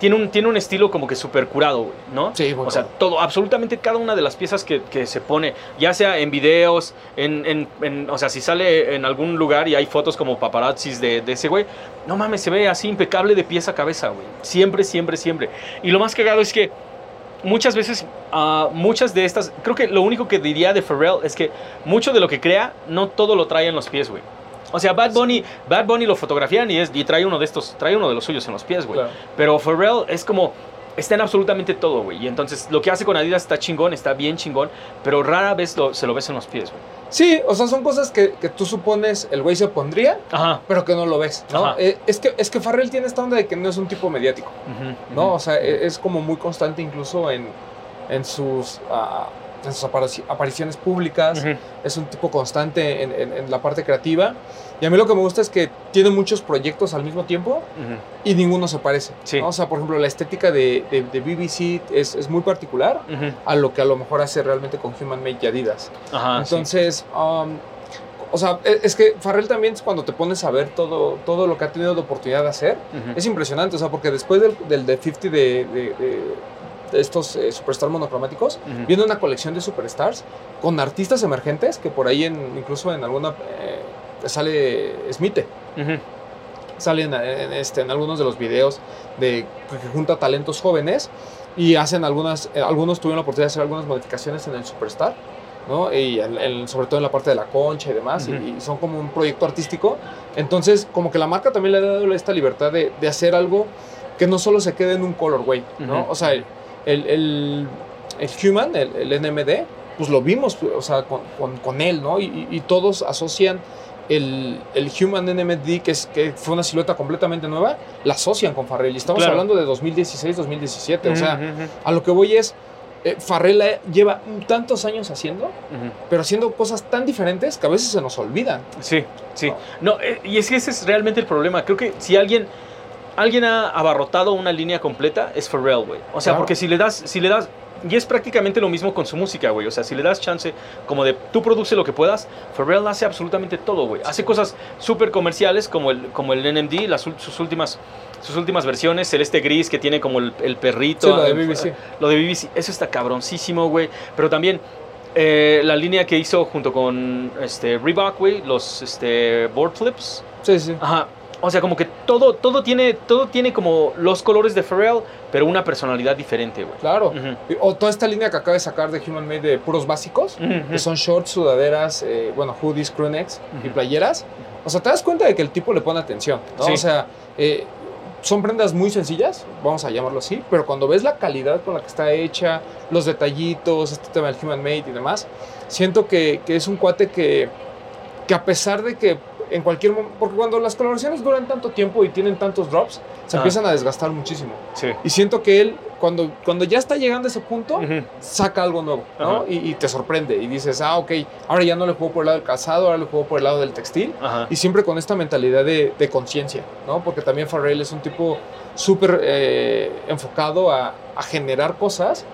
Tiene un, tiene un estilo como que súper curado, güey, ¿no? Sí, muy O sea, todo, absolutamente cada una de las piezas que, que se pone, ya sea en videos, en, en- en- o sea, si sale en algún lugar y hay fotos como paparazzis de, de ese güey, no mames, se ve así impecable de pieza a cabeza, güey. Siempre, siempre, siempre. Y lo más cagado es que muchas veces, ah, muchas de estas, creo que lo único que diría de Pharrell es que mucho de lo que crea, no todo lo trae en los pies, güey. O sea, Bad Bunny, Bad Bunny lo fotografían y, es, y trae uno de estos, trae uno de los suyos en los pies, güey. Claro. Pero Pharrell es como, está en absolutamente todo, güey. Y entonces lo que hace con Adidas está chingón, está bien chingón, pero rara vez lo- se lo ves en los pies, güey. Sí, o sea, son cosas que, que tú supones el güey se pondría, Ajá. pero que no lo ves, ¿no? Eh, es, que, es que Farrell tiene esta onda de que no es un tipo mediático, Ujú, ¿no? ujú. O sea, e- es como muy constante incluso en, en sus, ah, en sus aparici- apariciones públicas, Ujú. es un tipo constante en, en- en la parte creativa. Y a mí lo que me gusta es que tiene muchos proyectos al mismo tiempo y ninguno se parece. Sí. ¿no? O sea, por ejemplo, la estética de, de- de BBC es, es muy particular a lo que a lo mejor hace realmente con Human Made y Adidas. Ajá. sí. Entonces, um, o sea, e- es que Farrell también es cuando te pones a ver todo, todo lo que ha tenido de oportunidad de hacer, es impresionante, o sea, porque después del, del de 50 de, de- estos eh, superstar monocromáticos, Ujú. viene una colección de superstars con artistas emergentes que por ahí en, incluso en alguna eh, sale Smith, Ujú. salen en, este, en algunos de los videos de que junta talentos jóvenes y hacen algunas, eh, algunos tuvieron la oportunidad de hacer algunas modificaciones en el Superstar, ¿no? Y en- en- sobre todo en la parte de la concha y demás, y- Ujú. y, son como un proyecto artístico. Entonces, como que la marca también le ha dado esta libertad de, de hacer algo que no solo se quede en un colorway, ¿no? Ujú. O sea, el, el, el- el Human, el, el NMD, pues lo vimos, o sea, con, con- con él, ¿no? Y, y- y todos asocian el, el Human NMD, que, es, que fue una silueta completamente nueva, la asocian con Farrell. Y estamos Claro. hablando de 2016, 2017. O sea, Ujú, ujú, a lo que voy es, eh, Farrell lleva tantos años haciendo, pero haciendo cosas tan diferentes que a veces se nos olvidan. Sí, sí. No, eh, y es que ese es realmente el problema. Creo que si alguien alguien ha abarrotado una línea completa es Pharrell, güey. O sea, Claro. porque si le das si le das y es prácticamente lo mismo con su música, güey. O sea, si le das chance como de tú produce lo que puedas, Pharrell hace absolutamente todo, güey. Hace cosas súper comerciales como el como el NMD, las sus últimas sus últimas versiones, celeste gris que tiene como el, el perrito. Sí, lo de BBC. Lo de BBC, eso está cabroncísimo, güey. Pero también eh, la línea que hizo junto con este, Reebok, güey, los este, board flips. Sí, sí. Ajá. O sea, como que todo, todo, tiene, todo tiene como los colores de Pharrell, pero una personalidad diferente, güey. Claro. O toda esta línea que acaba de sacar de Human Made de puros básicos, que son shorts, sudaderas, eh, bueno, hoodies, crewnecks y Ujú. playeras. O sea, te das cuenta de que el tipo le pone atención, ¿no? Sí. O sea, eh, son prendas muy sencillas, vamos a llamarlo así, pero cuando ves la calidad con la que está hecha, los detallitos, este tema del Human Made y demás, siento que, que es un cuate que, que a pesar de que en cualquier momento, porque cuando las colaboraciones duran tanto tiempo y tienen tantos drops, se Ah. empiezan a desgastar muchísimo. Sí. Y siento que él, cuando, cuando ya está llegando a ese punto, saca algo nuevo, ¿no? Y, y te sorprende y dices, ah, ok, ahora ya no le juego por el lado del calzado, ahora le juego por el lado del textil. Y siempre con esta mentalidad de, de conciencia, ¿no? Porque también Farrell es un tipo súper eh, enfocado a, a generar cosas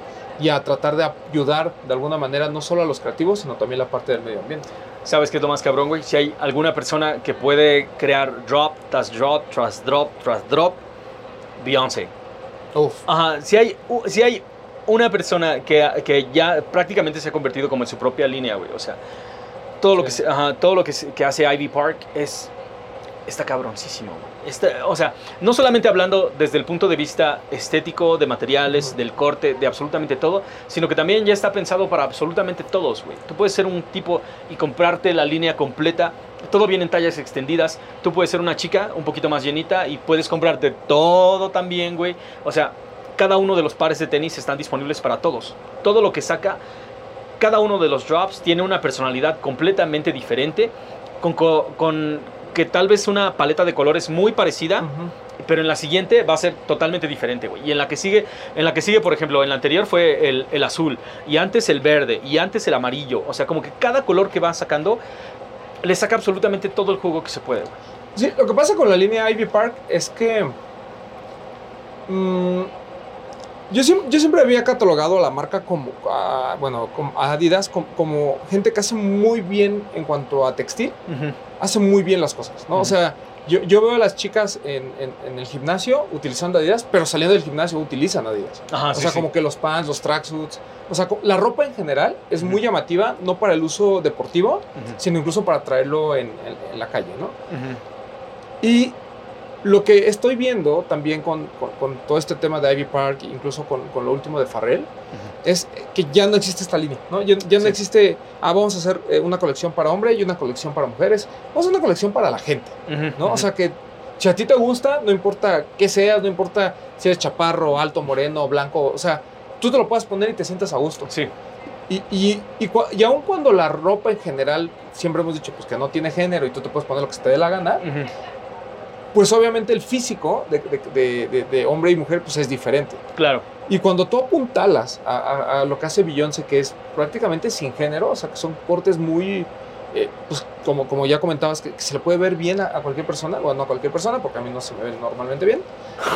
y a tratar de ayudar de alguna manera no solo a los creativos, sino también la parte del medio ambiente. ¿Sabes qué es lo más cabrón, güey? Si hay alguna persona que puede crear drop tras drop tras drop tras drop, Beyoncé. Uf, Ajá, si hay, si hay una persona que, que ya prácticamente se ha convertido como en su propia línea, güey. O sea, todo lo, que, ajá, todo lo que, que hace Ivy Park es... Está cabroncísimo, güey. Está- o sea, no solamente hablando desde el punto de vista estético, de materiales, del corte, de absolutamente todo, sino que también ya está pensado para absolutamente todos, güey. Tú puedes ser un tipo y comprarte la línea completa, todo viene en tallas extendidas. Tú puedes ser una chica un poquito más llenita y puedes comprarte todo también, güey. O sea, cada uno de los pares de tenis están disponibles para todos. Todo lo que saca, cada uno de los drops tiene una personalidad completamente diferente, con, co- con que tal vez una paleta de colores muy parecida, pero en la siguiente va a ser totalmente diferente, güey. Y en la que sigue, en la que sigue, por ejemplo, en la anterior fue el, el azul, y antes el verde, y antes el amarillo. O sea, como que cada color que va sacando le saca absolutamente todo el juego que se puede. güey. Sí, lo que pasa con la línea Ivy Park es que. mm, yo, yo siempre había catalogado a la marca como. ah, bueno, como a Adidas como, como gente que hace muy bien en cuanto a textil. Hace muy bien las cosas, ¿no? O sea, yo, yo veo a las chicas en, en- en el gimnasio utilizando Adidas, pero saliendo del gimnasio utilizan Adidas. Ajá, o sí, sea, sí. como que los pants, los tracksuits. O sea, la ropa en general es muy llamativa, no para el uso deportivo, sino incluso para traerlo en- la calle, ¿no? Y lo que estoy viendo también con, con- con todo este tema de Ivy Park, incluso con, con lo último de Farrell, es que ya no existe esta línea, ¿no? Ya, ya no Sí. existe, ah, vamos a hacer eh, una colección para hombre y una colección para mujeres, vamos a hacer una colección para la gente, ¿no? O sea que si a ti te gusta, no importa qué seas, no importa si eres chaparro, alto, moreno, blanco, o sea, tú te lo puedes poner y te sientas a gusto. Sí, Y, y, y, y aun cuando la ropa en general, siempre hemos dicho pues que no tiene género y tú te puedes poner lo que se te dé la gana, pues obviamente el físico de, de- de- de- de hombre y mujer pues es diferente. claro. Y cuando tú apuntalas a, a- a lo que hace Beyoncé, que es prácticamente sin género, o sea, que son cortes muy, eh, pues como, como ya comentabas, que, que se le puede ver bien a, a cualquier persona, bueno, no a cualquier persona, porque a mí no se me ve normalmente bien,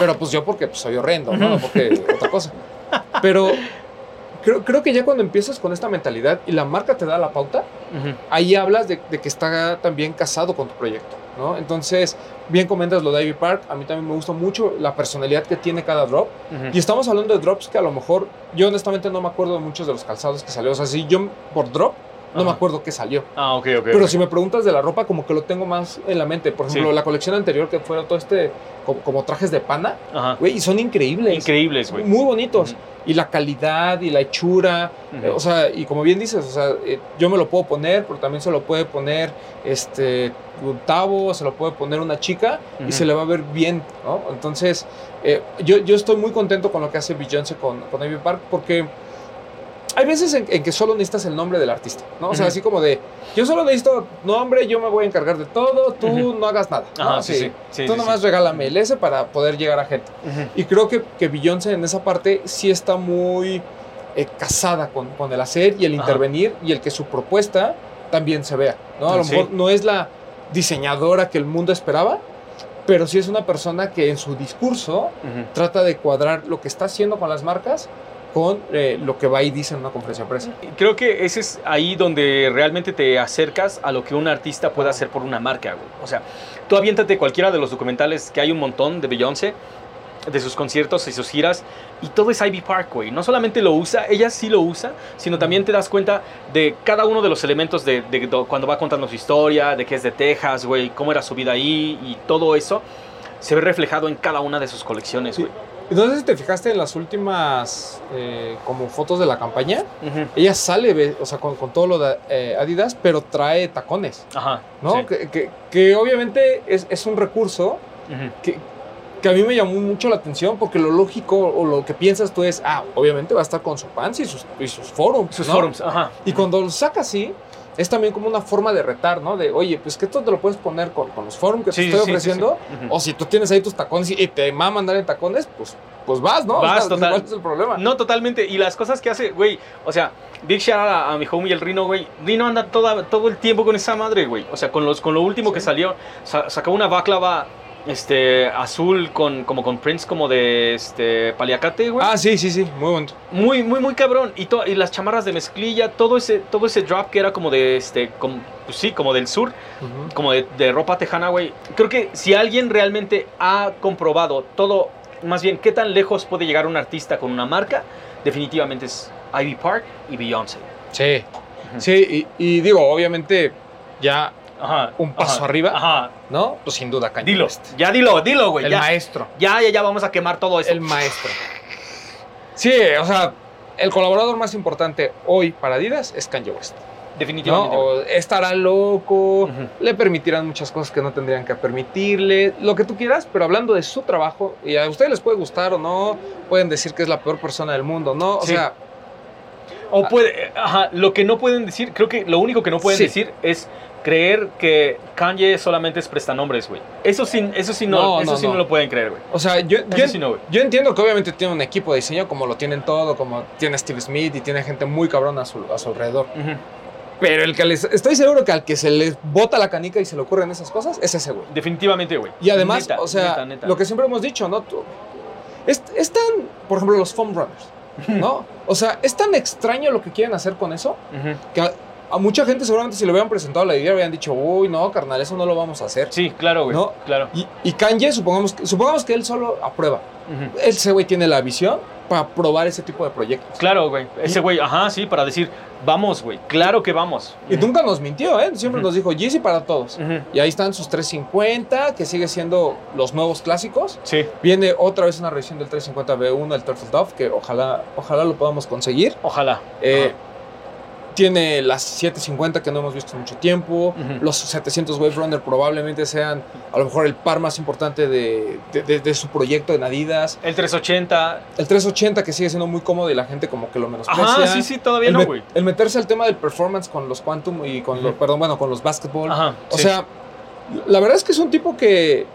pero pues yo porque pues, soy horrendo, ¿no? Porque otra cosa. Pero creo, creo que ya cuando empiezas con esta mentalidad y la marca te da la pauta, ahí hablas de, de que está también casado con tu proyecto, ¿no? Entonces, bien comentas lo de Ivy Park, a mí también me gusta mucho la personalidad que tiene cada drop. Y estamos hablando de drops que a lo mejor, yo honestamente no me acuerdo de muchos de los calzados que salió. O sea, si yo por drop, no me acuerdo qué salió. Ah, ok, ok. Pero si me preguntas de la ropa, como que lo tengo más en la mente. Por ejemplo, Sí. la colección anterior que fueron todo este, como, como trajes de pana, güey, y son increíbles. Increíbles, güey. Muy bonitos. Y la calidad y la hechura. Eh, O sea, y como bien dices, o sea, eh, yo me lo puedo poner, pero también se lo puede poner este Gustavo, se lo puede poner una chica y se le va a ver bien, ¿no? Entonces, eh, yo, yo estoy muy contento con lo que hace Beyoncé con, con Ivy Park porque hay veces en, en que solo necesitas el nombre del artista, ¿no? O sea, Ujú. así como de, yo solo necesito nombre, yo me voy a encargar de todo, tú Ujú. no hagas nada. ¿no? Ajá, sí, sí. sí, Tú nomás regálame el S para poder llegar a gente. Ujú. Y creo que, que Beyoncé en esa parte sí está muy eh, casada con, con el hacer y el Ajá. intervenir y el que su propuesta también se vea. ¿no? A lo mejor no es la diseñadora que el mundo esperaba, pero sí es una persona que en su discurso trata de cuadrar lo que está haciendo con las marcas con eh, lo que va y dice en una conferencia de prensa. Creo que ese es ahí donde realmente te acercas a lo que un artista puede hacer por una marca, güey. O sea, tú aviéntate cualquiera de los documentales que hay un montón de Beyoncé de sus conciertos y sus giras y todo es Ivy Park, güey. No solamente lo usa, ella sí lo usa, sino también te das cuenta de cada uno de los elementos de, de- de cuando va contando su historia, de que es de Texas, güey, cómo era su vida ahí y todo eso se ve reflejado en cada una de sus colecciones, Sí. güey. Entonces, si te fijaste en las últimas eh, como fotos de la campaña, ella sale, o sea, con, con todo lo de eh, Adidas, pero trae tacones, Ajá. ¿no? sí. Que, que- que obviamente es, es un recurso Ujú. que, que a mí me llamó mucho la atención porque lo lógico o lo que piensas tú es, ah, obviamente va a estar con su pants y sus, y sus forums. Sus ¿no? forums, ajá. Y cuando lo saca así, es también como una forma de retar, ¿no? De, oye, pues que esto te lo puedes poner con, con los forums que Sí, te estoy sí, ofreciendo. sí. O si tú tienes ahí tus tacones y te mama andar en tacones, pues, pues vas, ¿no? Vas, O sea, total. ¿Cuál es el problema? No, totalmente. Y las cosas que hace, güey. O sea, Big shout out a, a mi homie el Rino, güey. Rino anda toda, todo el tiempo con esa madre, güey. O sea, con, los, con lo último que salió. sa- sacó una baklava este, azul con, como con prints como de este, paliacate, güey. Ah, sí, sí, sí, muy bueno. Muy, muy, muy cabrón. Y, to- y las chamarras de mezclilla, todo ese, todo ese drop que era como de, este, como, pues sí, como del sur, como de, de ropa tejana, güey. Creo que si alguien realmente ha comprobado todo, más bien, qué tan lejos puede llegar un artista con una marca, definitivamente es Ivy Park y Beyoncé. Sí, sí, y, y digo, obviamente, ya, Ajá. Un paso ajá, arriba. Ajá. ¿no? Pues sin duda, Kanye Dilo. West. Ya dilo, dilo, güey. El Ya, maestro. ya, ya, ya vamos a quemar todo eso. El maestro. Sí, o sea, el colaborador más importante hoy para Adidas es Kanye West. definitivamente. O estará loco, le permitirán muchas cosas que no tendrían que permitirle, lo que tú quieras, pero hablando de su trabajo, y a ustedes les puede gustar o no, pueden decir que es la peor persona del mundo, ¿no? O Sí. sea, O puede, ajá, lo que no pueden decir, creo que lo único que no pueden Sí. decir es creer que Kanye solamente es prestanombres, güey. Eso sí, eso sí no, No, eso no, sí no. no. lo pueden creer, güey. o sea, yo, yo, sí yo entiendo que obviamente tiene un equipo de diseño como lo tienen todo, como tiene Steve Smith y tiene gente muy cabrona a su, a su alrededor. Pero el que les, estoy seguro que al que se les bota la canica y se le ocurren esas cosas es ese güey. Definitivamente, güey. Y además, Neta, o sea, neta, neta. lo que siempre hemos dicho, ¿no? Tú- es, es tan, por ejemplo, los foam runners, ¿no? O sea, es tan extraño lo que quieren hacer con eso que a, mucha gente seguramente si le hubieran presentado la idea habrían dicho, uy, no, carnal, eso no lo vamos a hacer. Sí, claro, güey. No. Claro. Y, y Kanye, supongamos, que- supongamos que él solo aprueba. Ujú. Ese güey tiene la visión para probar ese tipo de proyectos. Claro, güey. Ese güey, ajá, sí, para decir, vamos, güey. Claro que vamos. Y nunca nos mintió, ¿eh? Siempre nos dijo, Yeezy para todos. Y ahí están sus 350, que sigue siendo los nuevos clásicos. Sí, Viene otra vez una revisión del 350B1, el Turtle Dove, que ojalá, ojalá lo podamos conseguir. ojalá. Eh. Tiene las 750 que no hemos visto en mucho tiempo. Los 700 Wave Runner probablemente sean a lo mejor el par más importante de, de- de- de su proyecto en Adidas. El 380. El 380 que sigue siendo muy cómodo y la gente como que lo menosprecia. Ajá, sí, sí, todavía el, no, güey. el meterse al tema del performance con los Quantum y con los, perdón, bueno, con los basketball. Ajá. O sí. sea, la verdad es que es un tipo que,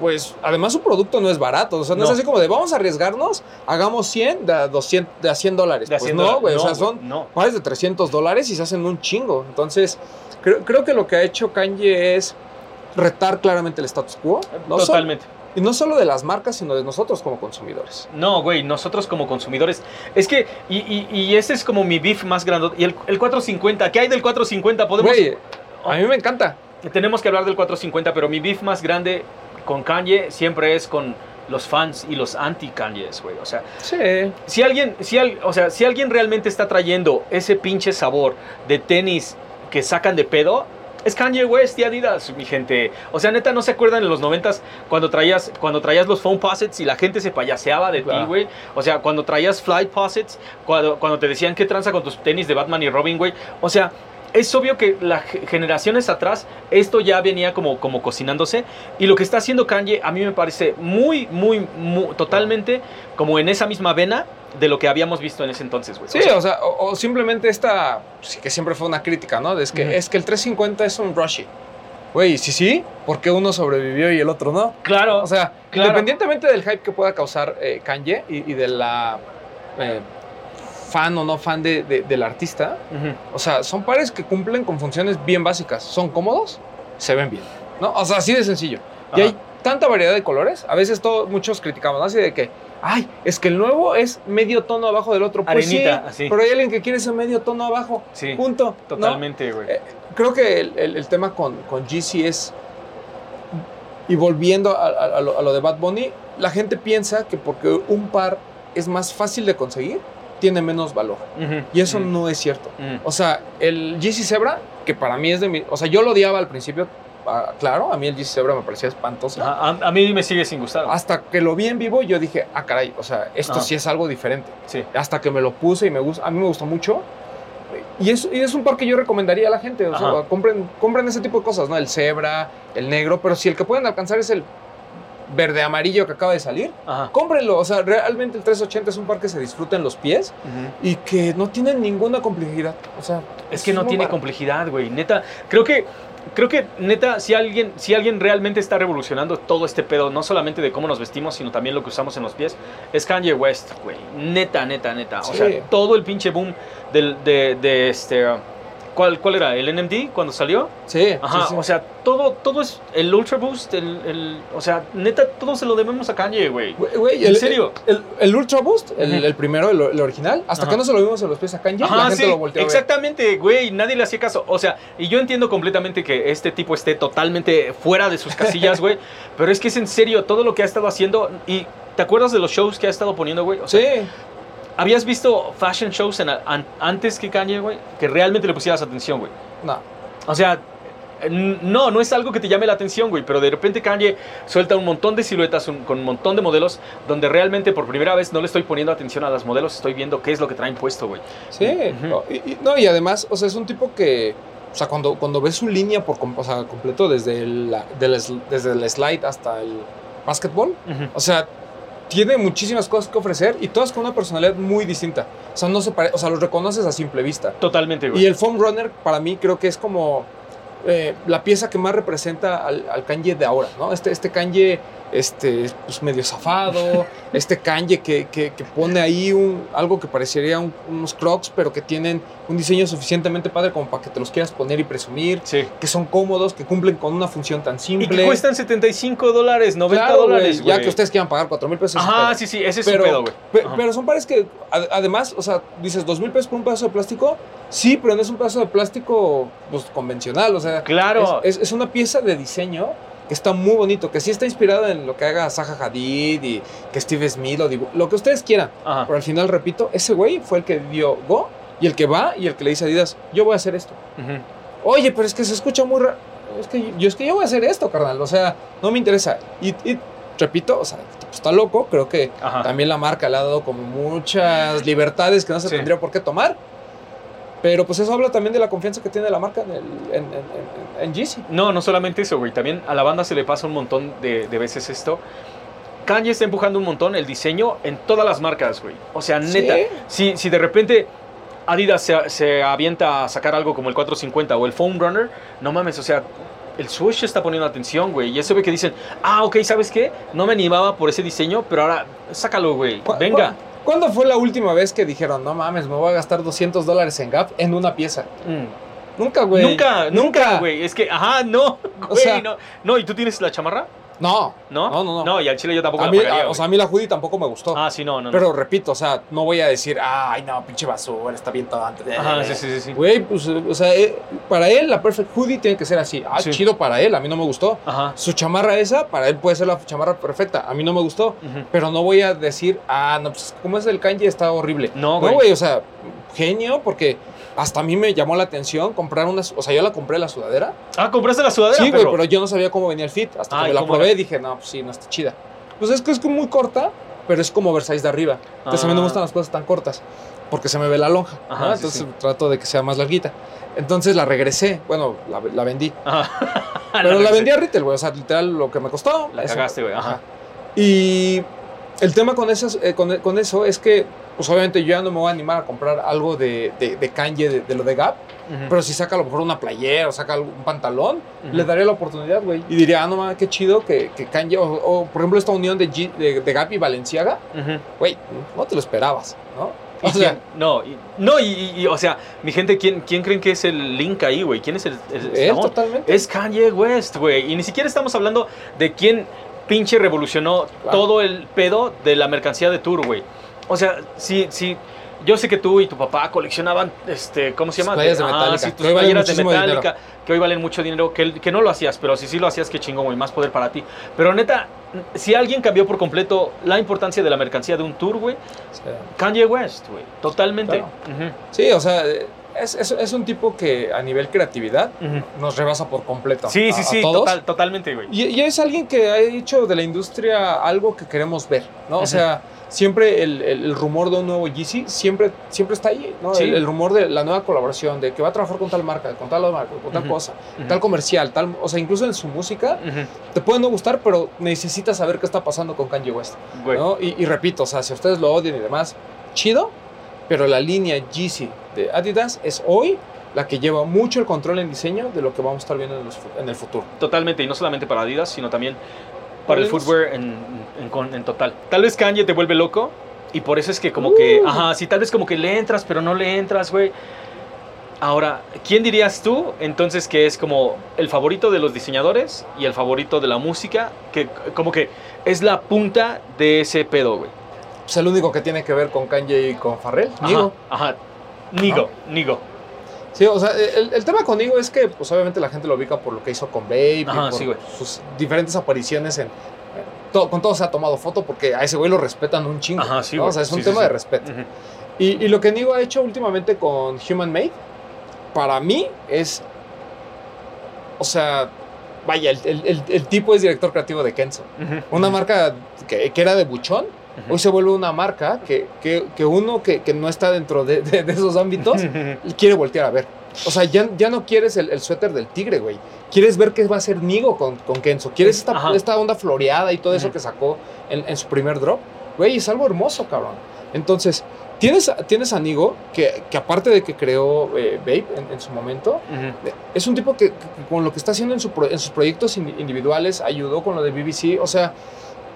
pues, además su producto no es barato. O sea, no, No. es así como de vamos a arriesgarnos, hagamos 100 de a 200, de a 100 dólares. Pues no, güey. o sea, son No. pares de 300 dólares y se hacen un chingo. Entonces, creo, creo que lo que ha hecho Kanye es retar claramente el status quo. No Totalmente. y no solo de las marcas, sino de nosotros como consumidores. No, güey, nosotros como consumidores. Es que, y, y, y ese es como mi beef más grande. Y el, el 450, ¿qué hay del 450? Podemos. Güey, a mí me encanta. Tenemos que hablar del 450, pero mi beef más grande con Kanye siempre es con los fans y los anti-Kanyes, güey. O sea, Sí. si alguien, si al- o sea, si alguien realmente está trayendo ese pinche sabor de tenis que sacan de pedo, es Kanye West y Adidas, mi gente. O sea, neta, ¿no se acuerdan en los noventas cuando traías, cuando traías los foam posits y la gente se payaseaba de ti, güey? O sea, cuando traías flight posits, cuando, cuando te decían qué tranza con tus tenis de Batman y Robin, güey. O sea, es obvio que las generaciones atrás esto ya venía como, como cocinándose y lo que está haciendo Kanye a mí me parece muy, muy, muy totalmente como en esa misma vena de lo que habíamos visto en ese entonces, güey. Sí, O sea, o simplemente esta, sí, que siempre fue una crítica, ¿no? Es que, es que el 350 es un rushy. Güey, sí, sí, ¿por qué uno sobrevivió y el otro no? claro, O sea, Claro. independientemente del hype que pueda causar eh, Kanye y, y de la eh, fan o no fan de- de- del artista, o sea, son pares que cumplen con funciones bien básicas. Son cómodos, se ven bien, ¿no? O sea, así de sencillo. Y hay tanta variedad de colores. A veces todo, muchos criticamos, ¿no? Así de que, ay, es que el nuevo es medio tono abajo del otro. Pues Arenita, sí, así. pero hay alguien que quiere ese medio tono abajo. Sí, Punto. totalmente, güey. Eh, Creo que el, el- el tema con, con GC es Y volviendo a, a- a lo, a lo de Bad Bunny, la gente piensa que porque un par es más fácil de conseguir, tiene menos valor. Y eso no es cierto. O sea, el GC Zebra, que para mí es de mi... O sea, yo lo odiaba al principio, ah, claro, a mí el GC Zebra me parecía espantoso. A, a mí me sigue sin gustar. Hasta que lo vi en vivo, yo dije, ah, caray, o sea, esto sí es algo diferente. Sí. Hasta que me lo puse y me gusta, a mí me gustó mucho. Y es, y es un par que yo recomendaría a la gente. O sea, compren, compren ese tipo de cosas, ¿no? El Zebra, el negro, pero si el que pueden alcanzar es el verde amarillo que acaba de salir, Ajá. cómprenlo. O sea, realmente el 380 es un par que se disfruta en los pies y que no tiene ninguna complejidad. O sea, Es que no tiene complejidad, güey. Neta, creo que, creo que, neta, si alguien, si alguien realmente está revolucionando todo este pedo, no solamente de cómo nos vestimos, sino también lo que usamos en los pies, es Kanye West, güey. Neta, neta, neta. O sea, todo el pinche boom del, de, de este... uh, ¿Cuál, ¿Cuál era? ¿El NMD cuando salió? Sí, Ajá, sí, sí. o sea, todo, todo es el Ultra Boost, el, el- o sea, neta, todo se lo debemos a Kanye, güey. ¿En el, serio? El, el Ultra Boost, el, el primero, el, original, hasta Ajá. que no se lo vimos en los pies a Kanye, la Ajá, gente sí, lo volteó exactamente, güey, nadie le hacía caso. O sea, y yo entiendo completamente que este tipo esté totalmente fuera de sus casillas, güey, pero es que es en serio todo lo que ha estado haciendo y ¿te acuerdas de los shows que ha estado poniendo, güey? O sea, Sí, ¿habías visto fashion shows en- an- antes que Kanye, güey? Que realmente le pusieras atención, güey. no. O sea, no, no es algo que te llame la atención, güey, pero de repente Kanye suelta un montón de siluetas un- con un montón de modelos donde realmente por primera vez no le estoy poniendo atención a las modelos, estoy viendo qué es lo que traen puesto, güey. Sí, no, y, y- no, y además, o sea, es un tipo que, o sea, cuando, cuando ves su línea por o sea, completo desde el, del desde el slide hasta el básquetbol, Ujú. o sea, tiene muchísimas cosas que ofrecer y todas con una personalidad muy distinta. O sea, no se pare- o sea, los reconoces a simple vista. Totalmente, güey. Y el foam runner para mí creo que es como eh, la pieza que más representa al, al Kanye de ahora, ¿no? Este, este Kanye este, pues medio zafado, este Kanye que, que- que pone ahí un, algo que parecería un- unos crocs, pero que tienen un diseño suficientemente padre como para que te los quieras poner y presumir, Sí. que son cómodos, que cumplen con una función tan Y simple. que cuestan 75 dólares, 90 Claro, güey, dólares, ya güey. que ustedes quieran pagar 4 mil pesos. Ajá, pedo. sí, sí, ese es Pero- pedo, güey. Pe-. Pero son pares que, ad- además, o sea, dices, dos mil pesos por un pedazo de plástico. Sí, pero no es un pedazo de plástico pues, convencional. O sea, Claro. es, es- es una pieza de diseño que está muy bonito, que sí está inspirado en lo que haga Zaha Hadid y que Steve Smith lo dibu- lo que ustedes quieran. Ajá. Pero al final, repito, ese güey fue el que dio Go y el que va y el que le dice a Adidas, yo voy a hacer esto. Oye, pero es que se escucha muy raro. Es que yo, es que yo voy a hacer esto, carnal. O sea, no me interesa. Y, y repito, o sea, está loco. Creo que Ajá. también la marca le ha dado como muchas libertades que no se Sí. tendría por qué tomar. Pero pues eso habla también de la confianza que tiene la marca en, el, en, en, en- en Yeezy. No, no solamente eso, güey. También a la banda se le pasa un montón de, de veces esto. Kanye está empujando un montón el diseño en todas las marcas, güey. O sea, neta. Sí. Si, si de repente Adidas se, se avienta a sacar algo como el 450 o el Foam Runner, no mames, o sea, el Swoosh está poniendo atención, güey. Y eso ve que dicen, ah, ok, ¿sabes qué? No me animaba por ese diseño, pero ahora sácalo, güey. ¿Cu- Venga. ¿Cuándo fue la última vez que dijeron, no mames, me voy a gastar 200 dólares en Gap en una pieza? Mm. Nunca, güey. Nunca, nunca, güey. Es que, ajá, no, güey, sea- no. No, ¿y tú tienes la chamarra? No. ¿No? No, no, no. No, y al chile yo tampoco A la mí, pagaría, a- o sea, a mí la hoodie tampoco me gustó. Ah, sí, no, no. no. pero repito, o sea, no voy a decir, ay, no, pinche basura, está bien todo antes. Ajá, sí, sí, sí. sí. Güey, pues, eh, o sea, eh, para él la Perfect Hoodie tiene que ser así. Ah, Sí. chido para él, a mí no me gustó. Ajá. Su chamarra esa, para él puede ser la chamarra perfecta. A mí no me gustó. Pero no voy a decir, ah, no, pues como es el kanji está horrible. No, No, güey. güey, o sea, genio, porque hasta a mí me llamó la atención comprar una. O sea, yo la compré la sudadera. Ah, ¿compraste la sudadera, Sí, güey, pero yo no sabía cómo venía el fit. Hasta Ay, que la ¿cómo probé era? dije, no, pues sí, no está chida. Pues es que es muy corta, pero es como oversize de arriba. Entonces a mí no me Ah. gustan las cosas tan cortas, porque se me ve la lonja. ¿no? Ajá, sí, Entonces sí. trato de que sea más larguita. Entonces la regresé, bueno, la, la vendí. Ajá. Pero la, vendí a retail, güey, o sea, literal lo que me costó. La cagaste, güey, ajá. Y el tema con, esas, eh, con, con eso es que, pues obviamente yo ya no me voy a animar a comprar algo de, de, de Kanye, de, de lo de Gap, pero si saca a lo mejor una playera o saca algún pantalón, le daría la oportunidad, güey. Y diría, ah, no mames, qué chido que, que Kanye, o, o, por ejemplo esta unión de, G- de, Gap y Valenciaga, güey, no te lo esperabas, ¿no? ¿Y O sea, no, y, no y, y- y, o sea, mi gente, ¿quién, quién creen que es el link ahí, güey? ¿Quién es el, eslabón? totalmente. Es Kanye West, güey. Y ni siquiera estamos hablando de quién pinche revolucionó Claro. todo el pedo de la mercancía de tour, güey. O sea, si, si yo sé que tú y tu papá coleccionaban, este, ¿cómo se llama? Playeras de Ah, Metallica, sí, tus playeras de Metallica, que hoy valen mucho dinero, que, que no lo hacías, pero si sí lo hacías, qué chingón, güey, más poder para ti. Pero neta, si alguien cambió por completo la importancia de la mercancía de un tour, güey, sea, Kanye West, güey, totalmente. Claro. Sí, o sea, es, es- es un tipo que a nivel creatividad nos rebasa por completo. Sí, a- sí, sí, total- totalmente, güey. Y, y es alguien que ha hecho de la industria algo que queremos ver, ¿no? O sea, siempre el, el- rumor de un nuevo Yeezy siempre, siempre está ahí, ¿no? Sí. El, el rumor de la nueva colaboración, de que va a trabajar con tal marca, con tal marca, con tal cosa, tal comercial, tal... O sea, incluso en su música te puede no gustar, pero necesitas saber qué está pasando con Kanye West, güey. ¿no? Y, y repito, o sea, si ustedes lo odian y demás, chido, pero la línea Yeezy de Adidas es hoy la que lleva mucho el control en diseño de lo que vamos a estar viendo en, los fu- en el futuro. Totalmente, y no solamente para Adidas, sino también para el footwear en, en con- en total. Tal vez Kanye te vuelve loco y por eso es que como que, Uh. ajá, sí, tal vez como que le entras, pero no le entras, güey. Ahora, ¿quién dirías tú entonces que es como el favorito de los diseñadores y el favorito de la música? Que como que es la punta de ese pedo, güey. Es el único que tiene que ver con Kanye y con Farrell, Ajá. Ajá. Nigo, Nigo. Sí, o sea, el, el tema con Nigo es que, pues obviamente la gente lo ubica por lo que hizo con Babe, y por sí, sus diferentes apariciones en... todo- con todo se ha tomado foto porque a ese güey lo respetan un chingo. Ajá, sí, ¿no? O sea, es un Sí, tema de respeto. Y, y lo que Nigo ha hecho últimamente con Human Made, para mí es. O sea, vaya, el, el- tipo es director creativo de Kenzo. Una marca que, que era de buchón. Hoy se vuelve una marca que, que- que uno que, que no está dentro de, de- de esos ámbitos quiere voltear a ver. O sea, ya, ya no quieres el, el suéter del tigre, güey. Quieres ver qué va a hacer Nigo con, con Kenzo. Quieres esta, esta onda floreada y todo eso que sacó en, en su primer drop. Güey, es algo hermoso, cabrón. Entonces, tienes, a- tienes a Nigo, que, que aparte de que creó eh, Babe en, en su momento, Ujú. es un tipo que, que con lo que está haciendo en, su pro- en sus proyectos in- individuales ayudó con lo de BBC. O sea,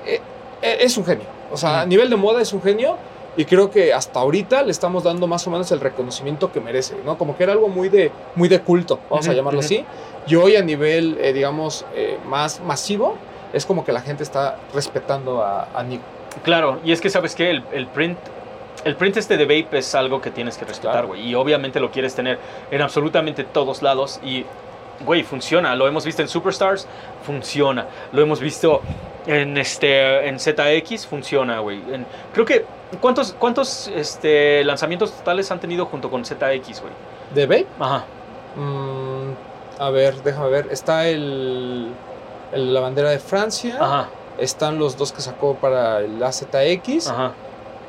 eh, eh, es un genio. O sea, a nivel de moda es un genio. Y creo que hasta ahorita le estamos dando más o menos el reconocimiento que merece, ¿no? Como que era algo muy de, muy de culto, vamos a llamarlo así. Y hoy a nivel, eh, digamos, eh, más masivo, es como que la gente está respetando a, a Nico. Claro, y es que sabes que el, el print, el print este de Vape es algo que tienes que respetar, Claro. güey. Y obviamente lo quieres tener en absolutamente todos lados. Y, güey, funciona. Lo hemos visto en Superstars, funciona. Lo hemos visto en este en ZX, funciona, güey. En- Creo que ¿cuántos cuántos este lanzamientos totales han tenido junto con ZX, güey? ¿De Babe? Ajá. Mm, a ver, déjame ver. Está el, el- la bandera de Francia. Ajá. Están los dos que sacó para el AZX. Ajá.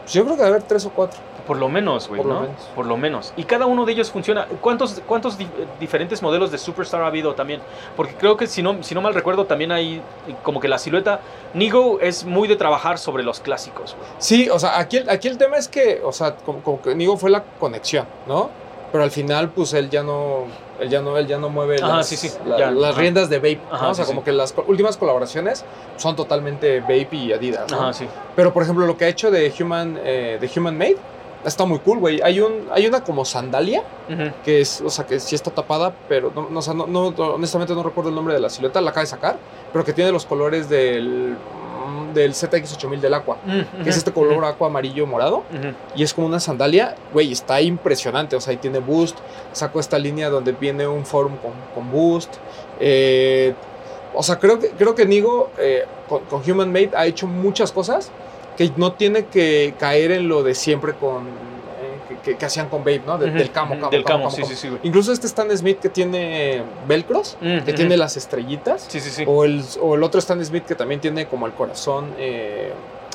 Pues yo creo que va a haber tres o cuatro. Por lo menos, güey, Por lo ¿no? menos. Por lo menos. Y cada uno de ellos funciona. ¿Cuántos, cuántos di- diferentes modelos de Superstar ha habido también? Porque creo que, si no, si no mal recuerdo, también hay como que la silueta. Nigo es muy de trabajar sobre los clásicos, güey. Sí, o sea, aquí, aquí el tema es que, o sea, como, como que Nigo fue la conexión, ¿no? Pero al final, pues él ya no, él ya no, él ya no mueve Ajá, las, sí, sí, la- ya, las riendas de Vape, ¿no? Ajá, O sea, sí, como que las últimas colaboraciones son totalmente Vape y Adidas, ¿no? Ajá, sí. Pero, por ejemplo, lo que ha hecho de Human, eh, de Human Made está muy cool, güey. Hay, un, hay una como sandalia que es, o sea, que sí está tapada, pero no, no, o sea, no- no- honestamente no recuerdo el nombre de la silueta, la acaba de sacar, pero que tiene los colores del, mm, del ZX8000 del Aqua, Ujú, que es este color aqua amarillo morado, y es como una sandalia, güey, está impresionante, o sea, ahí tiene boost, saco esta línea donde viene un forum con, con boost, eh, o sea, creo que, creo que Nigo eh, con, con Human Made ha hecho muchas cosas que no tiene que caer en lo de siempre con, eh, que, hacían con Babe, ¿no? De- del camo, camo, Del camo, sí, camo. sí, sí. Incluso este Stan Smith que tiene velcros, que tiene las estrellitas, Sí, sí, sí. o, el, o el otro Stan Smith que también tiene como el corazón. eh,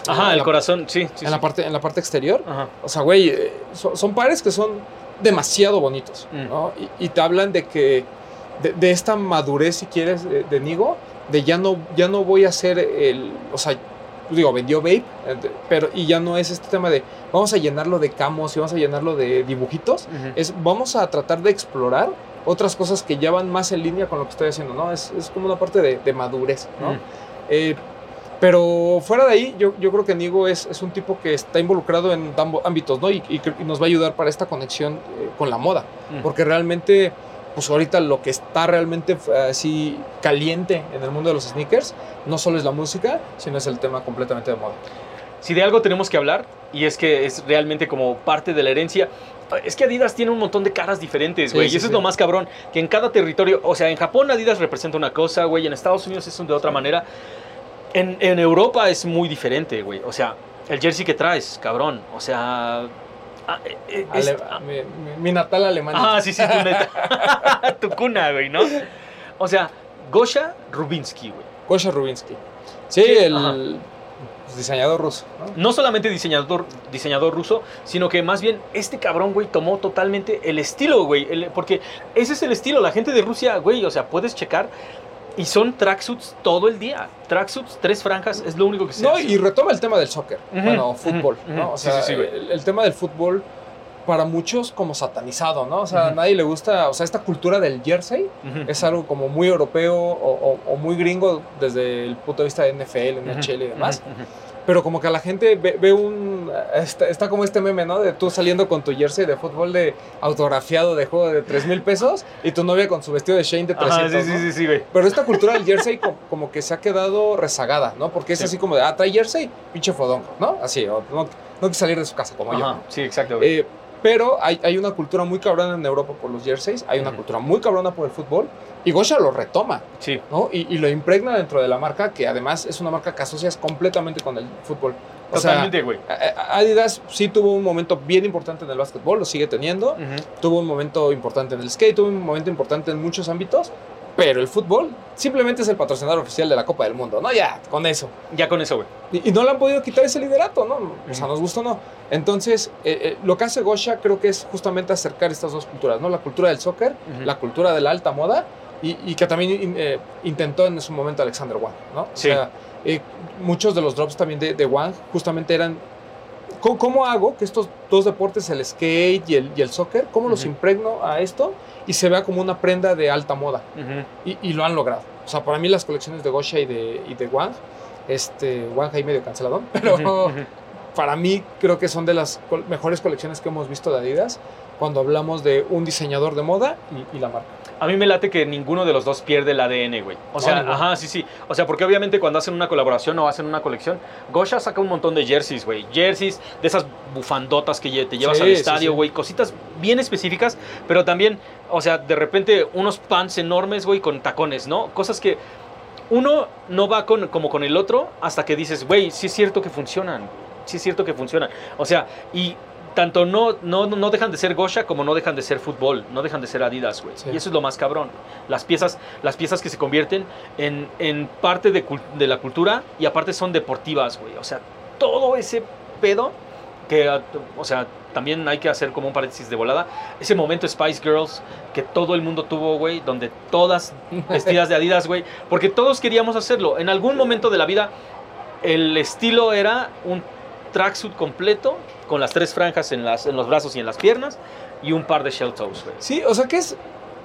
Ajá, el la- corazón, sí, sí. en, la parte, en la parte exterior. Ajá. O sea, güey, eh, son, son pares que son demasiado bonitos, Mm. ¿no? Y, y te hablan de que, de, de esta madurez, si quieres, de, de Nigo, de ya no, ya no voy a ser el, o sea, digo, vendió de- pero, y ya no es este tema de, vamos a llenarlo de camos y vamos a llenarlo de dibujitos, es, vamos a tratar de explorar otras cosas que ya van más en línea con lo que estoy haciendo, ¿no? Es, es como una parte de, de madurez, ¿no? Eh, pero fuera de ahí, yo, yo creo que Nigo es, es un tipo que está involucrado en ambos ámbitos, ¿no? Y, y nos va a ayudar para esta conexión eh, con la moda. Porque realmente, pues ahorita lo que está realmente eh, así caliente en el mundo de los sneakers, no solo es la música, sino es el tema completamente de moda. si de algo tenemos que hablar, y es que es realmente como parte de la herencia, es que Adidas tiene un montón de caras diferentes, Sí, güey. sí, y eso sí. es lo más cabrón. Que en cada territorio, o sea, en Japón Adidas representa una cosa, güey. En Estados Unidos es de otra manera. En, en Europa es muy diferente, güey. O sea, el jersey que traes, cabrón. O sea. Ah, eh, eh, es- Ale- mi, mi- mi natal Alemania. Ah, sí, sí, tu neta. tu cuna, güey, ¿no? O sea, Gosha Rubinsky, güey. Gosha Rubinsky. Sí, Sí, el ajá. diseñador ruso. ¿no? No solamente diseñador, diseñador ruso, sino que más bien este cabrón, güey, tomó totalmente el estilo, güey. el- porque ese es el estilo. La gente de Rusia, güey, o sea, puedes checar. Y son tracksuits todo el día. Tracksuits, tres franjas, es lo único que se No, hace. y retoma el tema del soccer, bueno, fútbol, ¿no? O sí, sea, sí, sí, güey. el, el tema del fútbol para muchos como satanizado, ¿no? O sea, a nadie le gusta, o sea, esta cultura del jersey es algo como muy europeo o, o- o muy gringo desde el punto de vista de NFL, NHL y demás. Pero como que a la gente ve, ve un, está, está como este meme, ¿no? De tú saliendo con tu jersey de fútbol de autografiado de juego de 3 mil pesos y tu novia con su vestido de Shane de 300, Ajá, sí, ¿no? sí, sí, sí, güey. Pero esta cultura del jersey co- como, que se ha quedado rezagada, ¿no? Porque es Sí. así como de, ah, trae jersey, pinche fodongo, ¿no? Así, o no, no que salir de su casa como yo. Ajá, sí, exacto, güey. Eh, pero hay, hay una cultura muy cabrona en Europa por los jerseys, hay una cultura muy cabrona por el fútbol, y Gosha lo retoma, sí. ¿no? Y, y lo impregna dentro de la marca, que además es una marca que asocias completamente con el fútbol. O Totalmente, güey. Adidas sí tuvo un momento bien importante en el básquetbol, lo sigue teniendo, tuvo un momento importante en el skate, tuvo un momento importante en muchos ámbitos, pero el fútbol simplemente es el patrocinador oficial de la Copa del Mundo, ¿no? Ya, con eso. Ya con eso, güey. Y, y no le han podido quitar ese liderato, ¿no? O sea, nos gusta o no. Entonces, eh, eh, lo que hace Gosha creo que es justamente acercar estas dos culturas, ¿no? La cultura del soccer, la cultura de la alta moda, y, y que también in- eh, intentó en su momento Alexander Wang, ¿no? O Sí. sea, muchos de los drops también de, de Wang justamente eran ¿Cómo, cómo hago que estos dos deportes, el skate y el, y el soccer, cómo los impregno a esto y se vea como una prenda de alta moda? Y, y lo han logrado. O sea, para mí las colecciones de Gosha y de, y de Wang, este, Wang ahí medio canceladón, pero para mí creo que son de las mejores colecciones que hemos visto de Adidas cuando hablamos de un diseñador de moda y, y la marca. A mí me late que ninguno de los dos pierde el ADN, güey. O sea, ajá, sí, sí. O sea, porque obviamente cuando hacen una colaboración o hacen una colección, Gosha saca un montón de jerseys, güey. Jerseys de esas bufandotas que te llevas Sí, al estadio, sí. güey. Cositas bien específicas, pero también, o sea, de repente unos pants enormes, güey, con tacones, ¿no? Cosas que uno no va con, como con el otro hasta que dices, güey, sí es cierto que funcionan. Sí es cierto que funcionan. O sea, y tanto no, no, no dejan de ser Gosha como no dejan de ser fútbol, no dejan de ser Adidas, güey. Sí. Y eso es lo más cabrón. Las piezas, las piezas que se convierten en, en parte de, de la cultura y aparte son deportivas, güey. O sea, todo ese pedo que, ah, o sea, también hay que hacer como un paréntesis de volada. Ese momento Spice Girls que todo el mundo tuvo, güey, donde todas vestidas de Adidas, güey, porque todos queríamos hacerlo. En algún momento de la vida, el estilo era un tracksuit completo con las tres franjas en, las, en los brazos y en las piernas y un par de shell toes, güey. Sí, o sea que es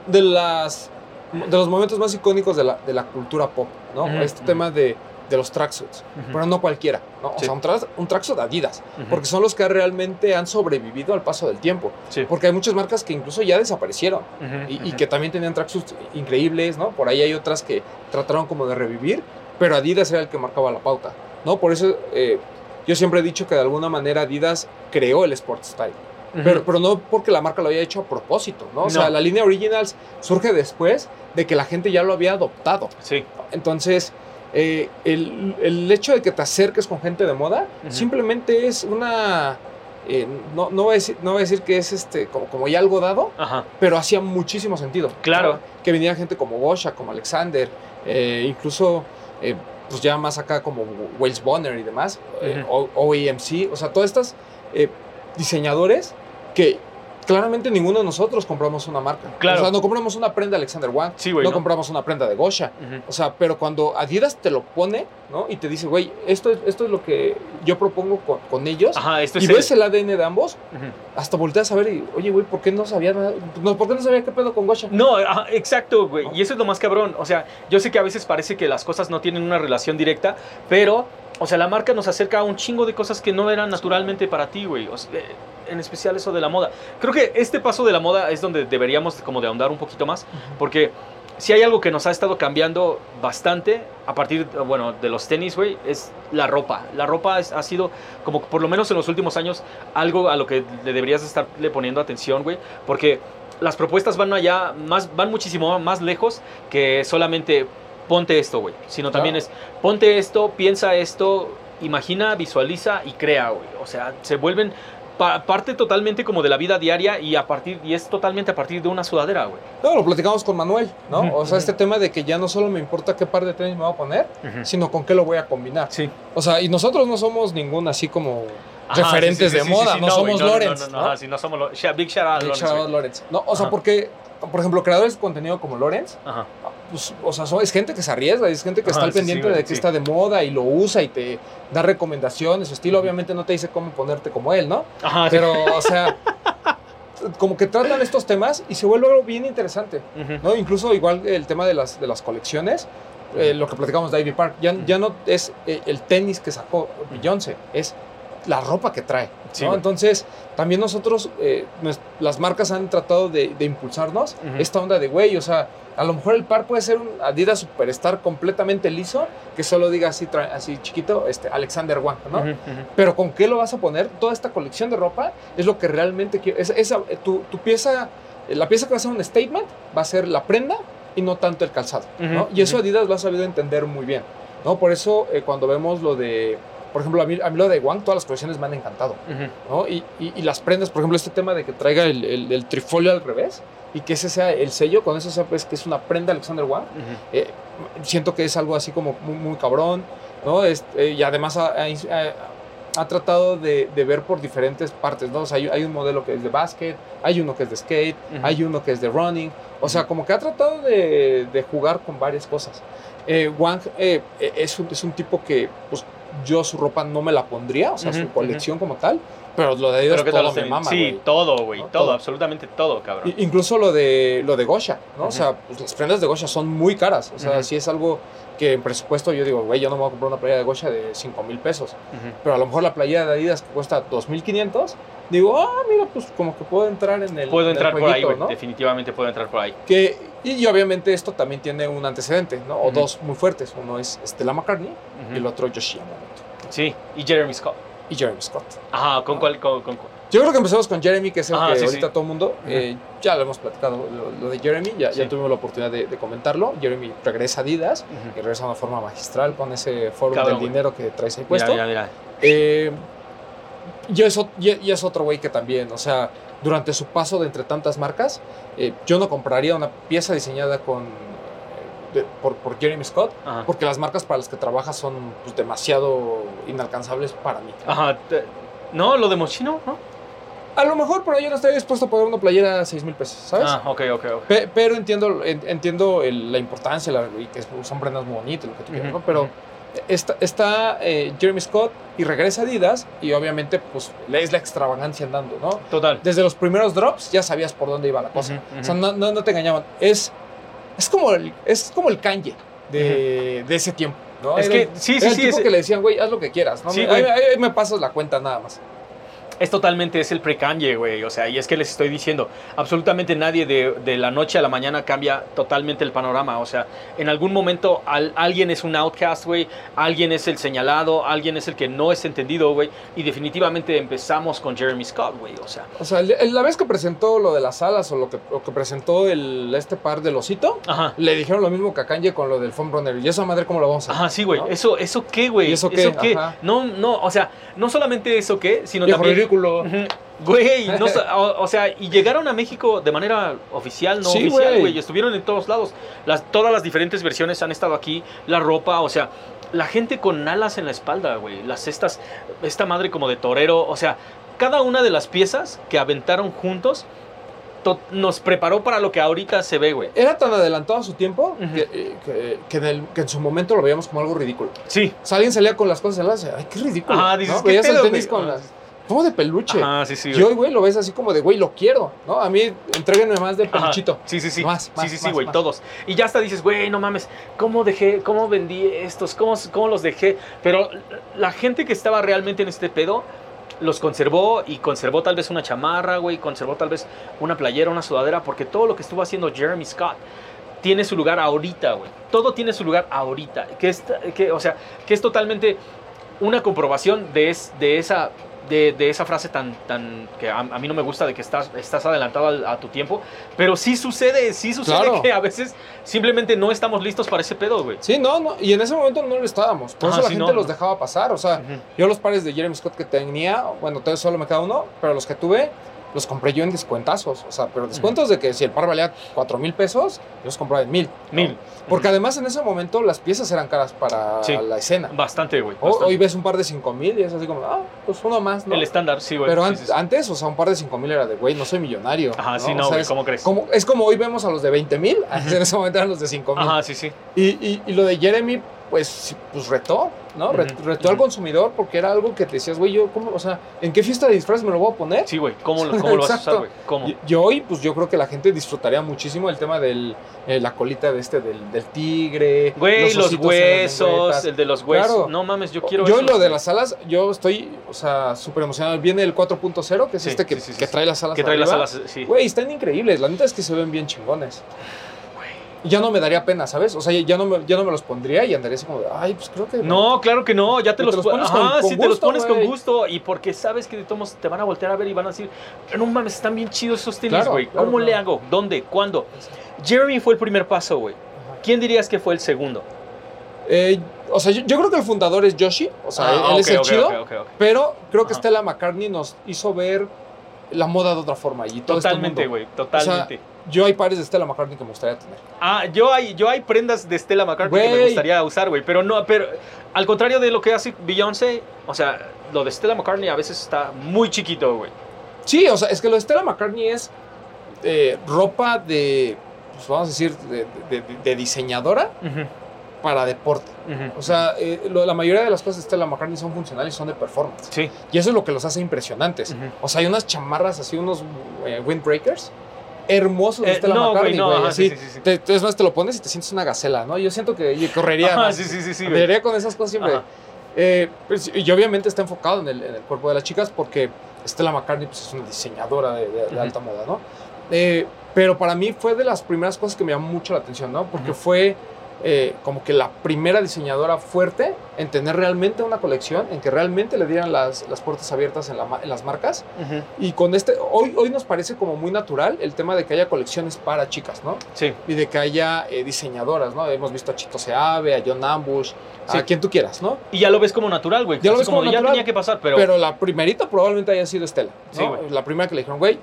de las de los momentos más icónicos de la, de la cultura pop, ¿no? Ujú, este tema de, de los tracksuits, pero no cualquiera, ¿no? O Sí. sea, un, tra- un tracksuit Adidas, porque son los que realmente han sobrevivido al paso del tiempo, Sí. porque hay muchas marcas que incluso ya desaparecieron y, que también tenían tracksuits increíbles, ¿no? Por ahí hay otras que trataron como de revivir, pero Adidas era el que marcaba la pauta, ¿no? Por eso eh, yo siempre he dicho que de alguna manera Adidas creó el sport style. Pero, pero no porque la marca lo haya hecho a propósito, ¿no? O sea, la línea Originals surge después de que la gente ya lo había adoptado. Sí. Entonces, eh, el, el hecho de que te acerques con gente de moda simplemente es una... eh, no, no, voy a decir, no voy a decir que es este, como, como ya algo dado, Ajá. pero hacía muchísimo sentido. Claro. ¿no? Que venía gente como Gosha, como Alexander, eh, incluso pues ya más acá como Wales Bonner y demás, eh, O- OEMC, o sea, todas estas eh, diseñadores que claramente ninguno de nosotros compramos una marca. Claro. O sea, no compramos una prenda de Alexander Wang, Sí, güey, no, ¿no? compramos una prenda de Gosha. O sea, pero cuando Adidas te lo pone, ¿no? Y te dice, güey, esto es, esto es lo que yo propongo con, con ellos. Ajá, esto y es ves el- el ADN de ambos, hasta volteas a ver y, oye, güey, ¿por qué no sabía nada? No, ¿Por qué no sabía qué pedo con Gosha? No, ajá, exacto, güey. Y eso es lo más cabrón. O sea, yo sé que a veces parece que las cosas no tienen una relación directa, pero, o sea, la marca nos acerca a un chingo de cosas que no eran naturalmente para ti, güey. O sea, en especial eso de la moda. Creo que este paso de la moda es donde deberíamos como de ahondar un poquito más, porque si hay algo que nos ha estado cambiando bastante a partir, bueno, de los tenis, güey, es la ropa. La ropa es- ha sido, como por lo menos en los últimos años, algo a lo que le deberías estarle poniendo atención, güey, porque las propuestas van allá, más, van muchísimo más lejos que solamente ponte esto, güey, sino también Claro. es ponte esto, piensa esto, imagina, visualiza y crea, güey. O sea, se vuelven pa- parte totalmente como de la vida diaria y a partir y es totalmente a partir de una sudadera, güey. No, lo platicamos con Manuel, ¿no? O sea, este tema de que ya no solo me importa qué par de tenis me voy a poner, sino con qué lo voy a combinar. Sí. O sea, y nosotros no somos ningún así como Ajá, referentes sí, sí, de moda, no, somos no, no, Lorenz. No, no, ¿no? no, no Big shout out a Big Lorenz, shout güey. out Lorenz. No, por ejemplo, creadores de contenido como Lorenz, Ajá. pues, o sea, es gente que se arriesga, es gente que Ajá, está al sí, pendiente de que sí. está de moda y lo usa y te da recomendaciones. Su estilo, obviamente, no te dice cómo ponerte como él, ¿no? Ajá. Pero, o sea, como que tratan estos temas y se vuelve algo bien interesante. ¿no? Incluso igual el tema de las, de las colecciones, eh, lo que platicamos de Ivy Park, ya, ya no es eh, el tenis que sacó Beyoncé, es la ropa que trae. Sí, ¿no? güey. Entonces, también nosotros, eh, las marcas han tratado de, de impulsarnos esta onda de, güey, o sea, a lo mejor el par puede ser un Adidas Superstar completamente liso, que solo diga así, así chiquito, este, Alexander Wang, ¿no? Pero ¿con qué lo vas a poner? Toda esta colección de ropa es lo que realmente quiero. Es, esa, eh, tu, tu pieza, eh, la pieza que va a ser un statement va a ser la prenda y no tanto el calzado. ¿no? Y eso. Adidas lo ha sabido entender muy bien. ¿no? Por eso eh, cuando vemos lo de, por ejemplo, a mí, a mí lo de Wang, todas las colecciones me han encantado. Ujú. ¿no? Y, y- y las prendas, por ejemplo, este tema de que traiga el, el- el trifolio al revés y que ese sea el sello, con eso sabes que es una prenda Alexander Wang. Ujú. Eh, siento que es algo así como muy, muy cabrón, ¿no? Este, y además ha, ha- ha- tratado de, de ver por diferentes partes, ¿no? O sea, hay, hay un modelo que es de básquet, hay uno que es de skate, Ujú. hay uno que es de running, o sea, como que ha tratado de, de jugar con varias cosas. Eh, Wang eh, eh, es, un, es un tipo que, pues, yo su ropa no me la pondría, o sea, su colección como tal, pero lo de Pero Adidas ¿qué tal todo me mama, Sí, todo, güey, ¿No? todo, Todo. absolutamente todo, cabrón. Incluso lo de lo de Gosha, ¿no? O sea, pues, las prendas de Gosha son muy caras. O sea, si es algo que en presupuesto yo digo, güey, yo no me voy a comprar una playera de Gosha de 5 mil pesos. Pero a lo mejor la playera de Adidas que cuesta 2.500, digo, ah, mira, pues como que puedo entrar en el. Puedo en el entrar por ahí. ¿no? Definitivamente puedo entrar por ahí. Que, y, obviamente esto también tiene un antecedente, ¿no? O dos muy fuertes. Uno es Stella McCartney y el otro Yoshi Yamamoto. Sí, y Jeremy Scott. Y Jeremy Scott. Ajá, ¿con cuál? Con, con- Yo creo que empezamos con Jeremy, que es el que sí, ahorita sí. todo el mundo, eh, ya lo hemos platicado, lo, lo de Jeremy, ya, tuvimos la oportunidad de, de comentarlo. Jeremy regresa a Adidas y Ujú. regresa de una forma magistral con ese foro del güey. dinero que traes ahí puesto. mira, mira. Eh, y, es, y- otro güey que también, o sea, durante su paso de entre tantas marcas, eh, yo no compraría una pieza diseñada con, de- por, por Jeremy Scott, Ajá. porque las marcas para las que trabaja son pues, demasiado inalcanzables para mí. Ajá. No, lo de Moschino, ¿no? A lo mejor por ahí yo no estaría dispuesto a pagar una playera a 6 mil pesos, ¿sabes? Ah, ok, ok, ok. Pe- pero entiendo, en- entiendo el- la importancia la- y que son prendas muy bonitas, lo que tú quieras, ¿no? Pero está, está eh, Jeremy Scott y regresa a Adidas y obviamente pues es la extravagancia andando, ¿no? Total. Desde los primeros drops ya sabías por dónde iba la cosa. O sea, no, no- no te engañaban. Es, es, como, el, es como el Kanye de, de ese tiempo, ¿no? Es Era que, sí, era sí, el sí. tipo Es, que le decían, güey, haz lo que quieras, ¿no? Sí, ahí, güey. ahí- ahí me pasas la cuenta nada más. Es totalmente, es el pre-Kanye, güey. O sea, y es que les estoy diciendo, absolutamente nadie de, de la noche a la mañana cambia totalmente el panorama. O sea, en algún momento al- alguien es un outcast, güey. Alguien es el señalado, alguien es el que no es entendido, güey. Y definitivamente empezamos con Jeremy Scott, güey. O sea, O sea, la vez que presentó lo de las alas o lo que, lo que presentó el, este par del osito, ajá. le dijeron lo mismo que a Kanye con lo del foam runner. ¿Y esa madre cómo lo vamos a hacer? Ajá, sí, güey. ¿no? Eso, ¿Eso qué, güey? ¿Y eso qué? Ajá. No, no, o sea, no solamente eso qué, sino también... Güey, no o, o sea, y llegaron a México de manera oficial, no Sí, oficial, güey. Estuvieron en todos lados. Las, todas las diferentes versiones han estado aquí. La ropa, o sea, la gente con alas en la espalda, güey. Las cestas, esta madre como de torero. O sea, cada una de las piezas que aventaron juntos to- nos preparó para lo que ahorita se ve, güey. Era tan adelantado a su tiempo que, eh, que- que en el- que en su momento lo veíamos como algo ridículo. Sí. O sea, alguien salía con las cosas en la ay, qué ridículo. Ajá, dices, ¿no? ¿qué Veías el pedo, tenis güey? con las. Como de peluche. Ajá, sí, sí, y güey. hoy, güey, lo ves así como de, güey, lo quiero, ¿no? A mí, entréguenme más de Ajá. peluchito. Sí, sí, sí. Más, más, sí, sí, sí, güey, todos. Y ya hasta dices, güey, no mames, ¿cómo dejé, cómo vendí estos? ¿Cómo, cómo los dejé? Pero la gente que estaba realmente en este pedo los conservó y conservó tal vez una chamarra, güey, conservó tal vez una playera, una sudadera, porque todo lo que estuvo haciendo Jeremy Scott tiene su lugar ahorita, güey. Todo tiene su lugar ahorita. Que es, que, o sea, que es totalmente una comprobación de, es, de esa de, de, esa frase tan, tan que a, a, mí no me gusta de que estás, estás adelantado a, a tu tiempo, pero sí sucede, sí sucede Claro. que a veces simplemente no estamos listos para ese pedo, güey. Sí, no, no. Y en ese momento no lo estábamos. Por Ajá, eso la sí, gente no, los no. dejaba pasar. O sea, yo los pares de Jeremy Scott que tenía, bueno, entonces solo me queda uno, pero los que tuve, los compré yo en descuentazos. O sea, pero descuentos de que si el par valía 4 mil pesos, yo los compraba en mil. ¿no? Mil. Porque además en ese momento las piezas eran caras para Sí. la escena. Bastante, güey. Hoy ves un par de 5 mil y es así como, ah, pues uno más, ¿no? El estándar, sí, güey. Pero sí, an- sí, sí. antes, o sea, un par de 5 mil era de, güey, no soy millonario. Ajá, sí, no, güey, ¿cómo crees? como, es como hoy vemos a los de 20 mil, en ese momento eran los de 5 mil. Ajá, sí, sí. Y, y, y lo de Jeremy, pues, pues retó, ¿no? Re- Retó al consumidor porque era algo que te decías, güey, yo, ¿cómo? O sea, ¿en qué fiesta de disfraz me lo voy a poner? Sí, güey. ¿Cómo, lo- cómo lo vas a usar, güey? ¿Cómo? Y, y hoy, pues yo creo que la gente disfrutaría muchísimo el tema de la colita de este, del, del tigre. Güey, los, huesos, el de los huesos. Claro. No mames, yo quiero yo eso, lo de las alas, yo estoy, o sea, súper emocionado. Viene el 4.0, que es Sí, este que, sí, que trae las alas Que trae las alas, sí. Güey, están increíbles. La neta es que se ven bien chingones. Ya no me daría pena, ¿sabes? O sea, ya no me, ya no me los pondría y andaría así como de, ay, pues creo que... No, claro que no, ya te Te los, los pon- pones Ajá, con- con sí, te los gusto, pones con gusto. Y porque sabes que de todos modos te van a voltear a ver y van a decir, no mames, están bien chidos esos tenis, güey. claro, ¿Cómo le hago? ¿Dónde? ¿Cuándo? Jeremy fue el primer paso, güey. ¿Quién dirías que fue el segundo? Eh, o sea, yo, yo creo que el fundador es Yoshi, o sea, Ah, él es el chido, pero creo que Ajá. Stella McCartney nos hizo ver la moda de otra forma y todo este Totalmente, güey, totalmente. Yo hay pares de Stella McCartney que me gustaría tener. Ah, yo hay, yo hay prendas de Stella McCartney que me gustaría usar, güey. Pero no, pero al contrario de lo que hace Beyoncé, o sea, lo de Stella McCartney a veces está muy chiquito, güey. Sí, o sea, es que lo de Stella McCartney es eh, ropa de, pues vamos a decir, de, de- de- diseñadora para deporte. O sea, eh, lo- la mayoría de las cosas de Stella McCartney son funcionales, son de performance. sí. Y eso es lo que los hace impresionantes. Ujú. O sea, hay unas chamarras así, unos eh, windbreakers hermosos de Eh, Stella no, McCartney, no, güey. ajá, así, sí, sí, te- es más, te lo pones y te sientes una gacela, ¿no? Yo siento que correría. Ajá, más. sí, sí, sí. Andaría con esas cosas siempre. Eh, pues, y obviamente está enfocado en el, en el cuerpo de las chicas porque Stella McCartney pues, es una diseñadora de, de- de Ujú. alta moda, ¿no? Eh, pero para mí fue de las primeras cosas que me llamó mucho la atención, ¿no? Porque fue eh, como que la primera diseñadora fuerte en tener realmente una colección, en que realmente le dieran las, las puertas abiertas en, la en las marcas. Ujú. Y con este, hoy, hoy nos parece como muy natural el tema de que haya colecciones para chicas, ¿no? Sí. Y de que haya eh, diseñadoras, ¿no? Hemos visto a Chito Seave, a John Ambush, Sí. a quien tú quieras, ¿no? Y ya lo ves como natural, güey. Ya lo ves como natural. Ya tenía que pasar, pero... Pero, la primerita probablemente haya sido Estela. ¿no? Sí, la primera que le dijeron, güey,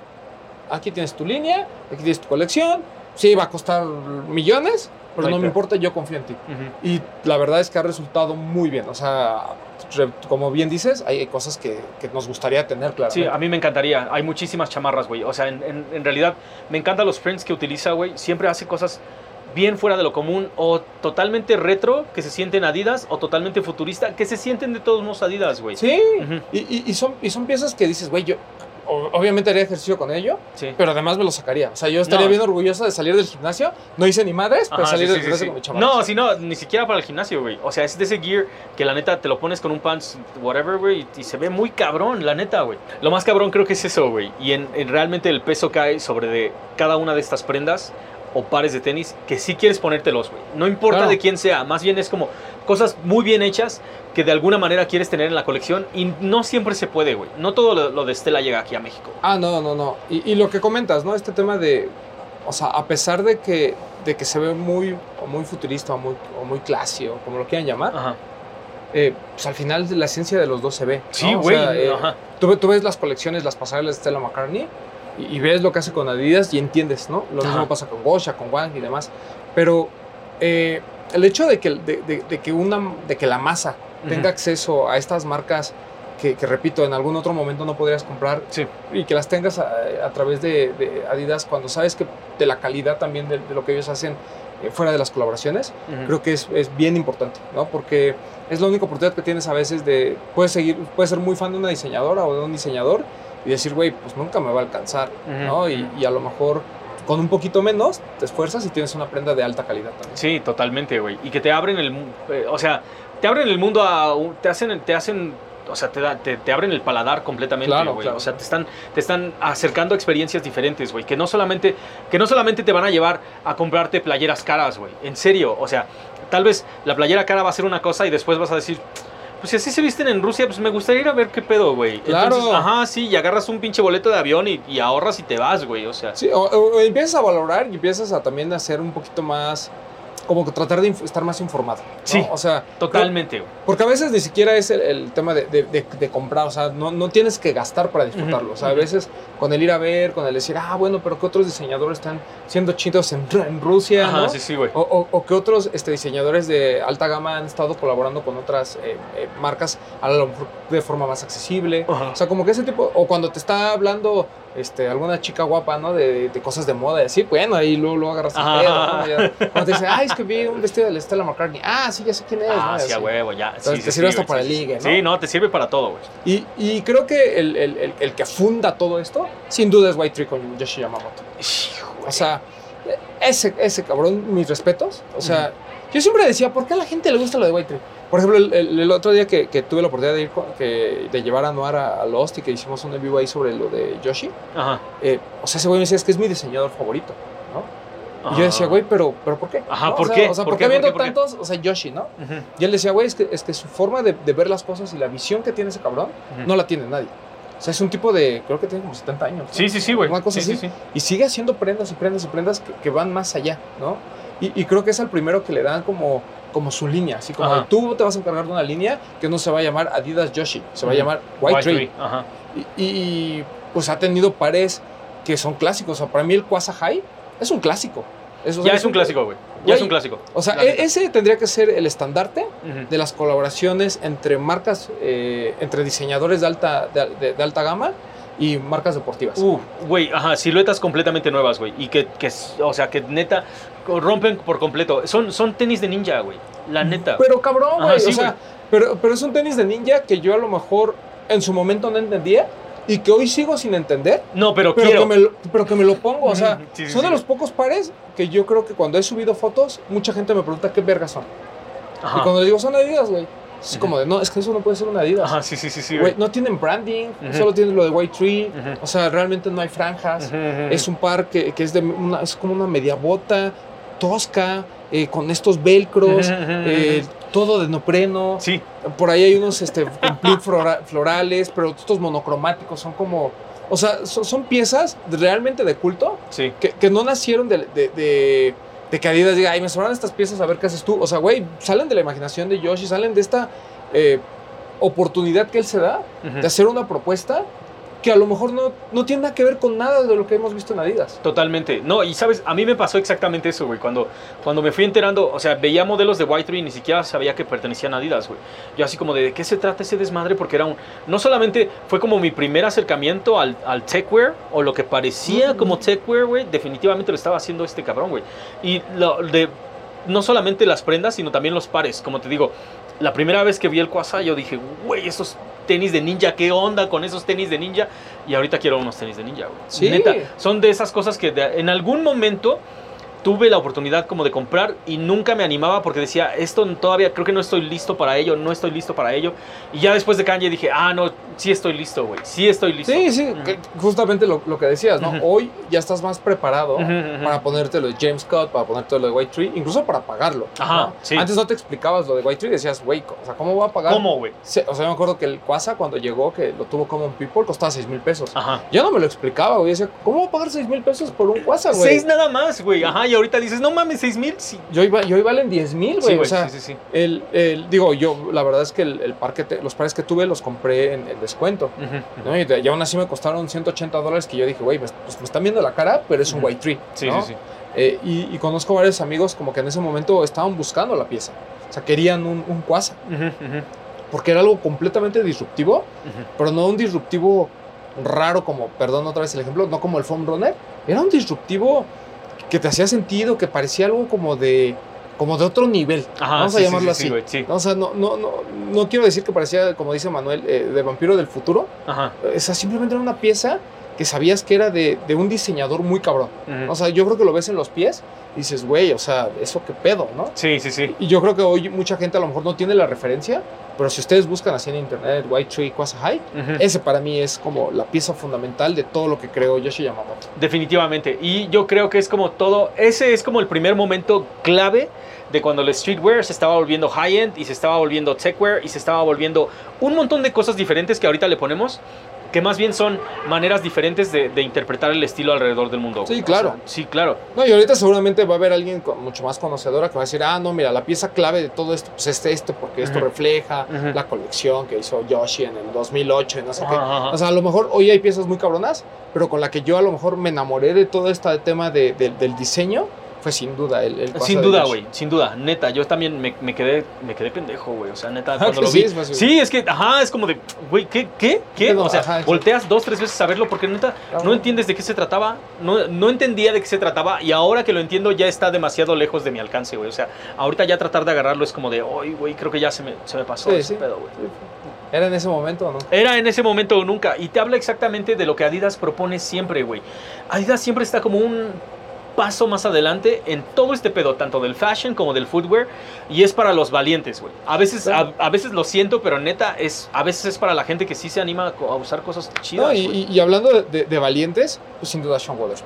aquí tienes tu línea, aquí tienes tu colección. Sí, va a costar millones, pero No me importa, yo confío en ti. Y la verdad es que ha resultado muy bien. O sea, como bien dices, hay cosas que, que nos gustaría tener, claro. Sí, a mí me encantaría. Hay muchísimas chamarras, güey. O sea, en, en- en realidad me encantan los prints que utiliza, güey. Siempre hace cosas bien fuera de lo común o totalmente retro, que se sienten Adidas, o totalmente futurista, que se sienten de todos modos Adidas, güey. Sí, y, y- y son, y son piezas que dices, güey, yo obviamente haría ejercicio con ello, Sí. pero además me lo sacaría. O sea, yo estaría No. bien orgulloso de salir del gimnasio. No hice ni madres, pero Ajá, salir sí, del sí, gimnasio con mi chamarra. No, si no, ni siquiera para el gimnasio, güey. O sea, es de ese gear que la neta te lo pones con un pants, whatever, güey, y se ve muy cabrón, la neta, güey. Lo más cabrón creo que es eso, güey. Y en, en realmente el peso cae sobre de cada una de estas prendas o pares de tenis que sí quieres ponértelos, güey. No importa Claro. de quién sea, más bien es como cosas muy bien hechas que de alguna manera quieres tener en la colección y no siempre se puede, güey. No todo lo, lo de Stella llega aquí a México. Ah, no, no, no. Y, y lo que comentas, ¿no? Este tema de, o sea, a pesar de que, de que se ve muy, o muy futurista o muy, o muy clásico, como lo quieran llamar, Ajá. eh, pues al final la esencia de los dos se ve. ¿no? Sí, O güey. sea, eh, tú, tú ves las colecciones, las pasarelas de Stella McCartney y, y ves lo que hace con Adidas y entiendes, ¿no? Lo Ajá. mismo pasa con Gosha, con Wang y demás. Pero eh, el hecho de que, de, de- de que, una, de que la masa tenga acceso a estas marcas que, que, repito, en algún otro momento no podrías comprar Sí. y que las tengas a, a través de, de Adidas cuando sabes que de la calidad también de, de lo que ellos hacen eh, fuera de las colaboraciones, creo que es, es bien importante, ¿no? Porque es la única oportunidad que tienes a veces de, puedes seguir, puedes ser muy fan de una diseñadora o de un diseñador y decir, güey, pues nunca me va a alcanzar, ¿no? Y a lo mejor con un poquito menos te esfuerzas y tienes una prenda de alta calidad también. Sí, totalmente, güey. Y que te abren el, eh, o sea, te abren el mundo a, te hacen, te hacen o sea, te, da- te, te abren el paladar completamente, Claro, güey. claro. O sea, te están, te están acercando a experiencias diferentes, güey. Que no solamente, que no solamente te van a llevar a comprarte playeras caras, güey. En serio, o sea, tal vez la playera cara va a ser una cosa y después vas a decir. Pues si así se visten en Rusia, pues me gustaría ir a ver qué pedo, güey. Claro. Entonces, ajá, sí, y agarras un pinche boleto de avión y, y ahorras y te vas, güey. O sea, Sí, o, o empiezas a valorar y empiezas a también a ser un poquito más, como que tratar de estar más informado. ¿no? Sí. O sea, totalmente. Porque a veces ni siquiera es el, el tema de, de- de- de comprar, o sea, no, no tienes que gastar para disfrutarlo. O sea, a veces con el ir a ver, con el decir, ah, bueno, pero que otros diseñadores están siendo chidos en, en Rusia, Ajá, ¿no? sí, sí, güey. O, o- o que otros este, diseñadores de alta gama han estado colaborando con otras eh, eh, marcas a lo mejor de forma más accesible. O sea, como que ese tipo, o cuando te está hablando este, alguna chica guapa, ¿no? De, de cosas de moda y así, bueno, ahí luego, luego agarras el ¿no? Ya- Cuando te dice, ay, es que vi un vestido de la Stella McCartney. Ah, sí, ya sé quién es, Ah, ¿no? Sí, a huevo, ya. Entonces, sí, te sirve hasta para el ligue, ¿no? Sí, no, te sirve para todo, güey. Y, y creo que el, el- el- el que funda todo esto, sin duda es White Tree con Yoshi Yamamoto. Hijo. O sea, ese, ese cabrón, mis respetos. O sea, yo siempre decía, ¿por qué a la gente le gusta lo de White Tree? Por ejemplo, el, el- el otro día que, que tuve la oportunidad de ir con- que, de llevar a Noir a, a Lost y que hicimos un vivo ahí sobre lo de Yoshi, Ajá. eh, o sea, ese güey me decía, es que es mi diseñador favorito, ¿no? Y yo decía, güey, pero, pero ¿por qué? Ajá, ¿No? ¿por o sea, qué? O sea, ¿Por ¿por qué? qué viendo ¿Por qué? ¿Por qué? tantos? O sea, Yoshi, ¿no? Ujú, Y él decía, güey, es que, es que su forma de, de ver las cosas y la visión que tiene ese cabrón ujú. no la tiene nadie. O sea, es un tipo de, creo que tiene como 70 años. ¿no? Sí, sí, sí, güey. Una cosa sí, así. sí, sí. Y sigue haciendo prendas y prendas y prendas que, que van más allá, ¿no? Y, y creo que es el primero que le dan como, como su línea, así como tú te vas a encargar de una línea que no se va a llamar Adidas Yoshi, se va a llamar White, White Tree. Ajá. Y, y, pues ha tenido pares que son clásicos. O sea, para mí el Quasa High es un clásico. Es, o Ya es un clásico, güey. Ya es un clásico. O sea, e- ese tendría que ser el estandarte Ujú. de las colaboraciones entre marcas, eh, entre diseñadores de alta, de, de- de alta gama y marcas deportivas. Uh, güey, ajá, siluetas completamente nuevas, güey. Y que, que, o sea, que neta rompen por completo. Son, son tenis de ninja, güey. La neta. Pero cabrón, güey. sí, o sea, pero, pero es un tenis de ninja que yo a lo mejor en su momento no entendía y que hoy sigo sin entender, no, pero, pero, quiero. que me, lo, pero que me lo pongo. O sea, Ujú, sí, sí, son de los pocos pares que yo creo que cuando he subido fotos, mucha gente me pregunta qué vergas son. Ajá. Y cuando les digo, son Adidas, güey. Es como de, no, es que eso no puede ser una Adidas. Ajá, sí, sí, sí, sí, Güey, no tienen branding, solo tienen lo de White Tree. O sea, realmente no hay franjas. Es un par que, que es, de una, es como una media bota tosca, eh, con estos velcros, eh, todo de nopreno. Sí, Por ahí hay unos este, con flora- florales, pero estos monocromáticos son como. O sea, son, son piezas realmente de culto sí. que, que no nacieron de, de, de- de que Adidas diga, ay, me sobran estas piezas, a ver qué haces tú. O sea, güey, salen de la imaginación de Yoshi, salen de esta eh, oportunidad que él se da de hacer una propuesta que a lo mejor no, no tiene nada que ver con nada de lo que hemos visto en Adidas. Totalmente. No, y sabes, a mí me pasó exactamente eso, güey. Cuando, cuando me fui enterando, o sea, veía modelos de White Tree y ni siquiera sabía que pertenecían a Adidas, güey. Yo así como de, ¿de qué se trata ese desmadre? Porque era un... No solamente fue como mi primer acercamiento al, al techwear, o lo que parecía Mm. como techwear, güey. Definitivamente lo estaba haciendo este cabrón, güey. Y lo de... No solamente las prendas, sino también los pares. Como te digo, la primera vez que vi el Quasa, yo dije, güey, esos tenis de ninja, ¿qué onda con esos tenis de ninja? Y ahorita quiero unos tenis de ninja, güey. Sí. Neta, son de esas cosas que de- en algún momento tuve la oportunidad como de comprar y nunca me animaba porque decía, esto todavía creo que no estoy listo para ello, no estoy listo para ello. Y ya después de Kanye dije, ah, no, sí estoy listo, güey, sí estoy listo. Sí, sí, Ujú. que justamente lo, lo que decías, ¿no? Ujú. Hoy ya estás más preparado Ujú, ujú. para ponerte lo de James Scott, para ponerte lo de White Tree, incluso para pagarlo. Ajá, ¿no? sí. Antes no te explicabas lo de White Tree, decías, güey, o sea, ¿cómo voy a pagar? ¿Cómo, güey? Sí, O sea, yo me acuerdo que el Quasa cuando llegó, que lo tuvo Common People, costaba 6 mil pesos. Ajá. Yo no me lo explicaba, güey. Decía, ¿cómo voy a pagar 6 mil pesos por un Quasa, güey? Seis nada más, güey. Ajá, y ahorita dices, no mames, seis mil. Sí, Yo iba, yo iba valen 10 mil, sí, güey. o güey, sea, sí, sí, sí. El, el- digo, yo, la verdad es que el, el par que te- los pares que tuve los compré en, en descuento. Ujú, ujú. ¿no? Y, y aún así me costaron 180 dólares que yo dije, güey, pues, pues me están viendo la cara, pero es un white tree. Sí, ¿no? sí, sí. Eh, y, y conozco varios amigos como que en ese momento estaban buscando la pieza. O sea, querían un, un Quasa. Ujú, ujú, Porque era algo completamente disruptivo, pero no un disruptivo raro como, perdón otra vez el ejemplo, no como el foam runner. Era un disruptivo que te hacía sentido, que parecía algo como de, como de otro nivel. Ajá, Vamos sí, a llamarlo sí, sí, así. O sea, no, no, no, no quiero decir que parecía, como dice Manuel, eh, de vampiro del futuro. Ajá. O sea, simplemente era una pieza que sabías que era de, de un diseñador muy cabrón. Ujú. O sea, yo creo que lo ves en los pies y dices, güey, o sea, eso qué pedo, ¿no? Sí, sí, sí. Y yo creo que hoy mucha gente a lo mejor no tiene la referencia, pero si ustedes buscan así en internet, White Tree Quasa High, Ujú. ese para mí es como la pieza fundamental de todo lo que creó Yoshi Yamamoto. Definitivamente. Y yo creo que es como todo, ese es como el primer momento clave de cuando el streetwear se estaba volviendo high-end y se estaba volviendo techwear y se estaba volviendo un montón de cosas diferentes que ahorita le ponemos, que más bien son maneras diferentes de, de interpretar el estilo alrededor del mundo. Sí, güey. O claro. sea, sí, claro. No, y ahorita seguramente va a haber alguien con- mucho más conocedora que va a decir, ah, no, mira, la pieza clave de todo esto, pues es esto, porque esto Ujú. refleja Ujú. la colección que hizo Yoshi en el 2008 y no sé qué. O sea, a lo mejor hoy hay piezas muy cabronas, pero con la que yo a lo mejor me enamoré de todo este tema de- de- del diseño, fue sin duda el, el Sin duda, güey, sin duda, neta, yo también me, me quedé me quedé pendejo, güey, o sea, neta, Ah, cuando lo sí, vi. es más- Sí, es que, ajá, es como de, güey, ¿qué, qué, qué? No, O sea, ajá, sí. volteas dos, tres veces a verlo porque neta, no Cabrón. entiendes de qué se trataba, no, no entendía de qué se trataba y ahora que lo entiendo ya está demasiado lejos de mi alcance, güey, o sea, ahorita ya tratar de agarrarlo es como de, ay, güey, creo que ya se me, se me pasó Sí, ese sí. pedo, güey. ¿Era en ese momento o no? Era en ese momento o nunca. Y te habla exactamente de lo que Adidas propone siempre, güey. Adidas siempre está como un paso más adelante en todo este pedo, tanto del fashion como del footwear. Y es para los valientes, güey. A veces, a, veces lo siento, pero neta, es, a veces es para la gente que sí se anima a usar cosas chidas. No, y, güey. y- y hablando de, de- de valientes, pues sin duda Sean Waters.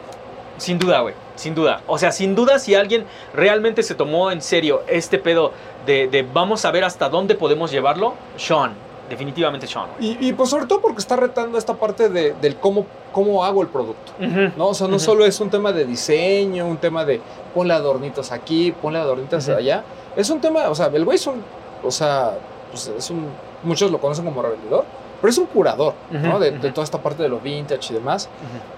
Sin duda, güey. Sin duda. O sea, sin duda, si alguien realmente se tomó en serio este pedo de, de vamos a ver hasta dónde podemos llevarlo, Sean. Definitivamente Sean. Y, y pues sobre todo porque está retando esta parte de- del cómo, cómo hago el producto. ¿no? O sea, no Ujú. solo es un tema de diseño, un tema de ponle adornitos aquí, ponle adornitos Ujú. allá. Es un tema, o sea, el güey es un, o sea, pues es un, muchos lo conocen como revendedor, pero es un curador, ¿no? De, toda esta parte de lo vintage y demás.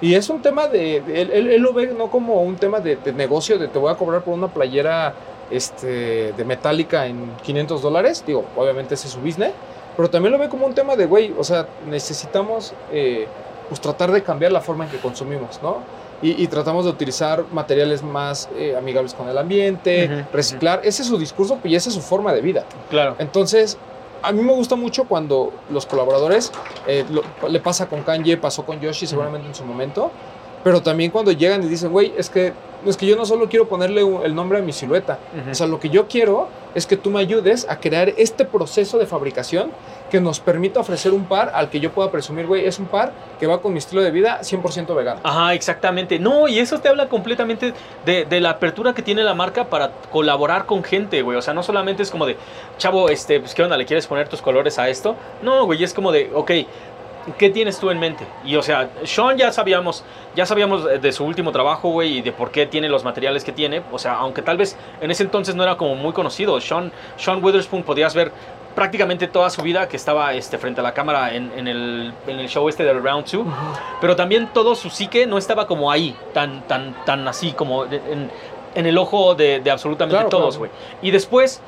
Y es un tema de, de- él, él- él lo ve no como un tema de, de negocio, de te voy a cobrar por una playera este, de metálica en 500 dólares, digo, obviamente ese es su business, pero también lo ve como un tema de, güey, o sea, necesitamos eh, pues tratar de cambiar la forma en que consumimos, ¿no? Y, y tratamos de utilizar materiales más eh, amigables con el ambiente, Ujú, reciclar, ese es su discurso y esa es su forma de vida. Claro. Entonces, a mí me gusta mucho cuando los colaboradores, eh, lo- le pasa con Kanye, pasó con Yoshi seguramente en su momento, pero también cuando llegan y dicen, güey, es que, es que yo no solo quiero ponerle el nombre a mi silueta, Ujú. o sea, lo que yo quiero es que tú me ayudes a crear este proceso de fabricación que nos permita ofrecer un par al que yo pueda presumir, güey, es un par que va con mi estilo de vida 100% vegano. Ajá, exactamente. No, y eso te habla completamente de, de la apertura que tiene la marca para colaborar con gente, güey. O sea, no solamente es como de, chavo, este, pues, ¿qué onda? ¿Le quieres poner tus colores a esto? No, güey, es como de, ok, ¿qué tienes tú en mente? Y, o sea, Sean ya sabíamos, ya sabíamos de su último trabajo, güey, y de por qué tiene los materiales que tiene. O sea, aunque tal vez en ese entonces no era como muy conocido. Sean, Sean Witherspoon podías ver prácticamente toda su vida que estaba este, frente a la cámara en, en el, en el show este del Round 2 pero también todo su psique no estaba como ahí, tan, tan, tan así como en, en el ojo de, de absolutamente Claro, todos, claro. güey. Y después,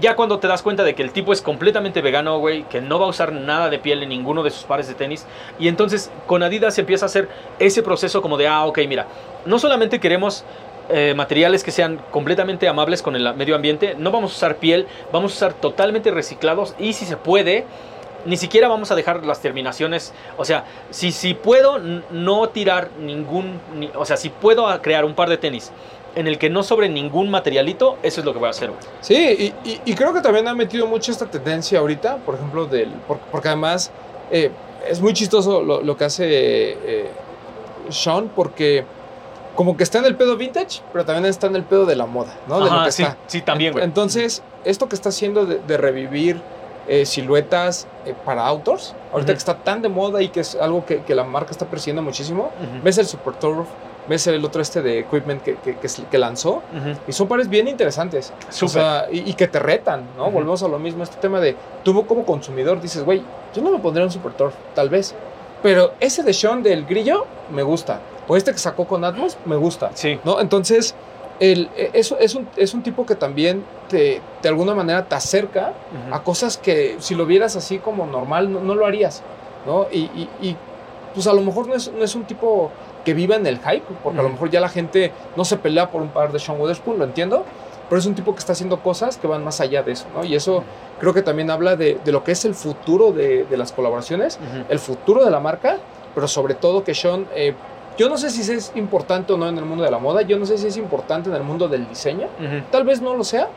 ya cuando te das cuenta de que el tipo es completamente vegano, güey, que no va a usar nada de piel en ninguno de sus pares de tenis, y entonces con Adidas empieza a hacer ese proceso como de, ah, ok, mira, no solamente queremos eh, materiales que sean completamente amables con el medio ambiente, no vamos a usar piel, vamos a usar totalmente reciclados y si se puede, ni siquiera vamos a dejar las terminaciones, o sea, si, si puedo no tirar ningún, ni- o sea, si puedo crear un par de tenis en el que no sobre ningún materialito, eso es lo que voy a hacer, güey. Sí, y, y- y creo que también ha metido mucho esta tendencia ahorita, por ejemplo, del, por- porque además eh, es muy chistoso lo, lo que hace eh, Sean, porque como que está en el pedo vintage, pero también está en el pedo de la moda, ¿no? De lo que sí, está. sí, también, güey. Entonces, esto que está haciendo de, de revivir eh, siluetas eh, para outdoors, ahorita que está tan de moda y que es algo que, que la marca está persiguiendo muchísimo, ves el Super Turf, ves el otro este de equipment que, que- que es- que lanzó, ujú. y son pares bien interesantes. O sea, y, y que te retan, ¿no? Ujú. Volvemos a lo mismo, este tema de tú como consumidor dices, güey, yo no me pondría un Super Turf, tal vez. Pero ese de Sean del grillo me gusta. O este que sacó con Atmos me gusta. Sí, ¿no? Entonces, el, e- eso es, un, es un tipo que también te, de alguna manera te acerca ujú. a cosas que si lo vieras así como normal no, no lo harías, ¿no? Y, y- y, pues a lo mejor no es, no es un tipo que viva en el hype, porque a lo mejor ya la gente no se pelea por un par de Sean Witherspoon, lo entiendo, pero es un tipo que está haciendo cosas que van más allá de eso, ¿no? Y eso creo que también habla de, de lo que es el futuro de, de las colaboraciones, el futuro de la marca pero sobre todo que Sean, eh, yo no sé si es importante o no en el mundo de la moda, yo no sé si es importante en el mundo del diseño, tal vez no lo sea,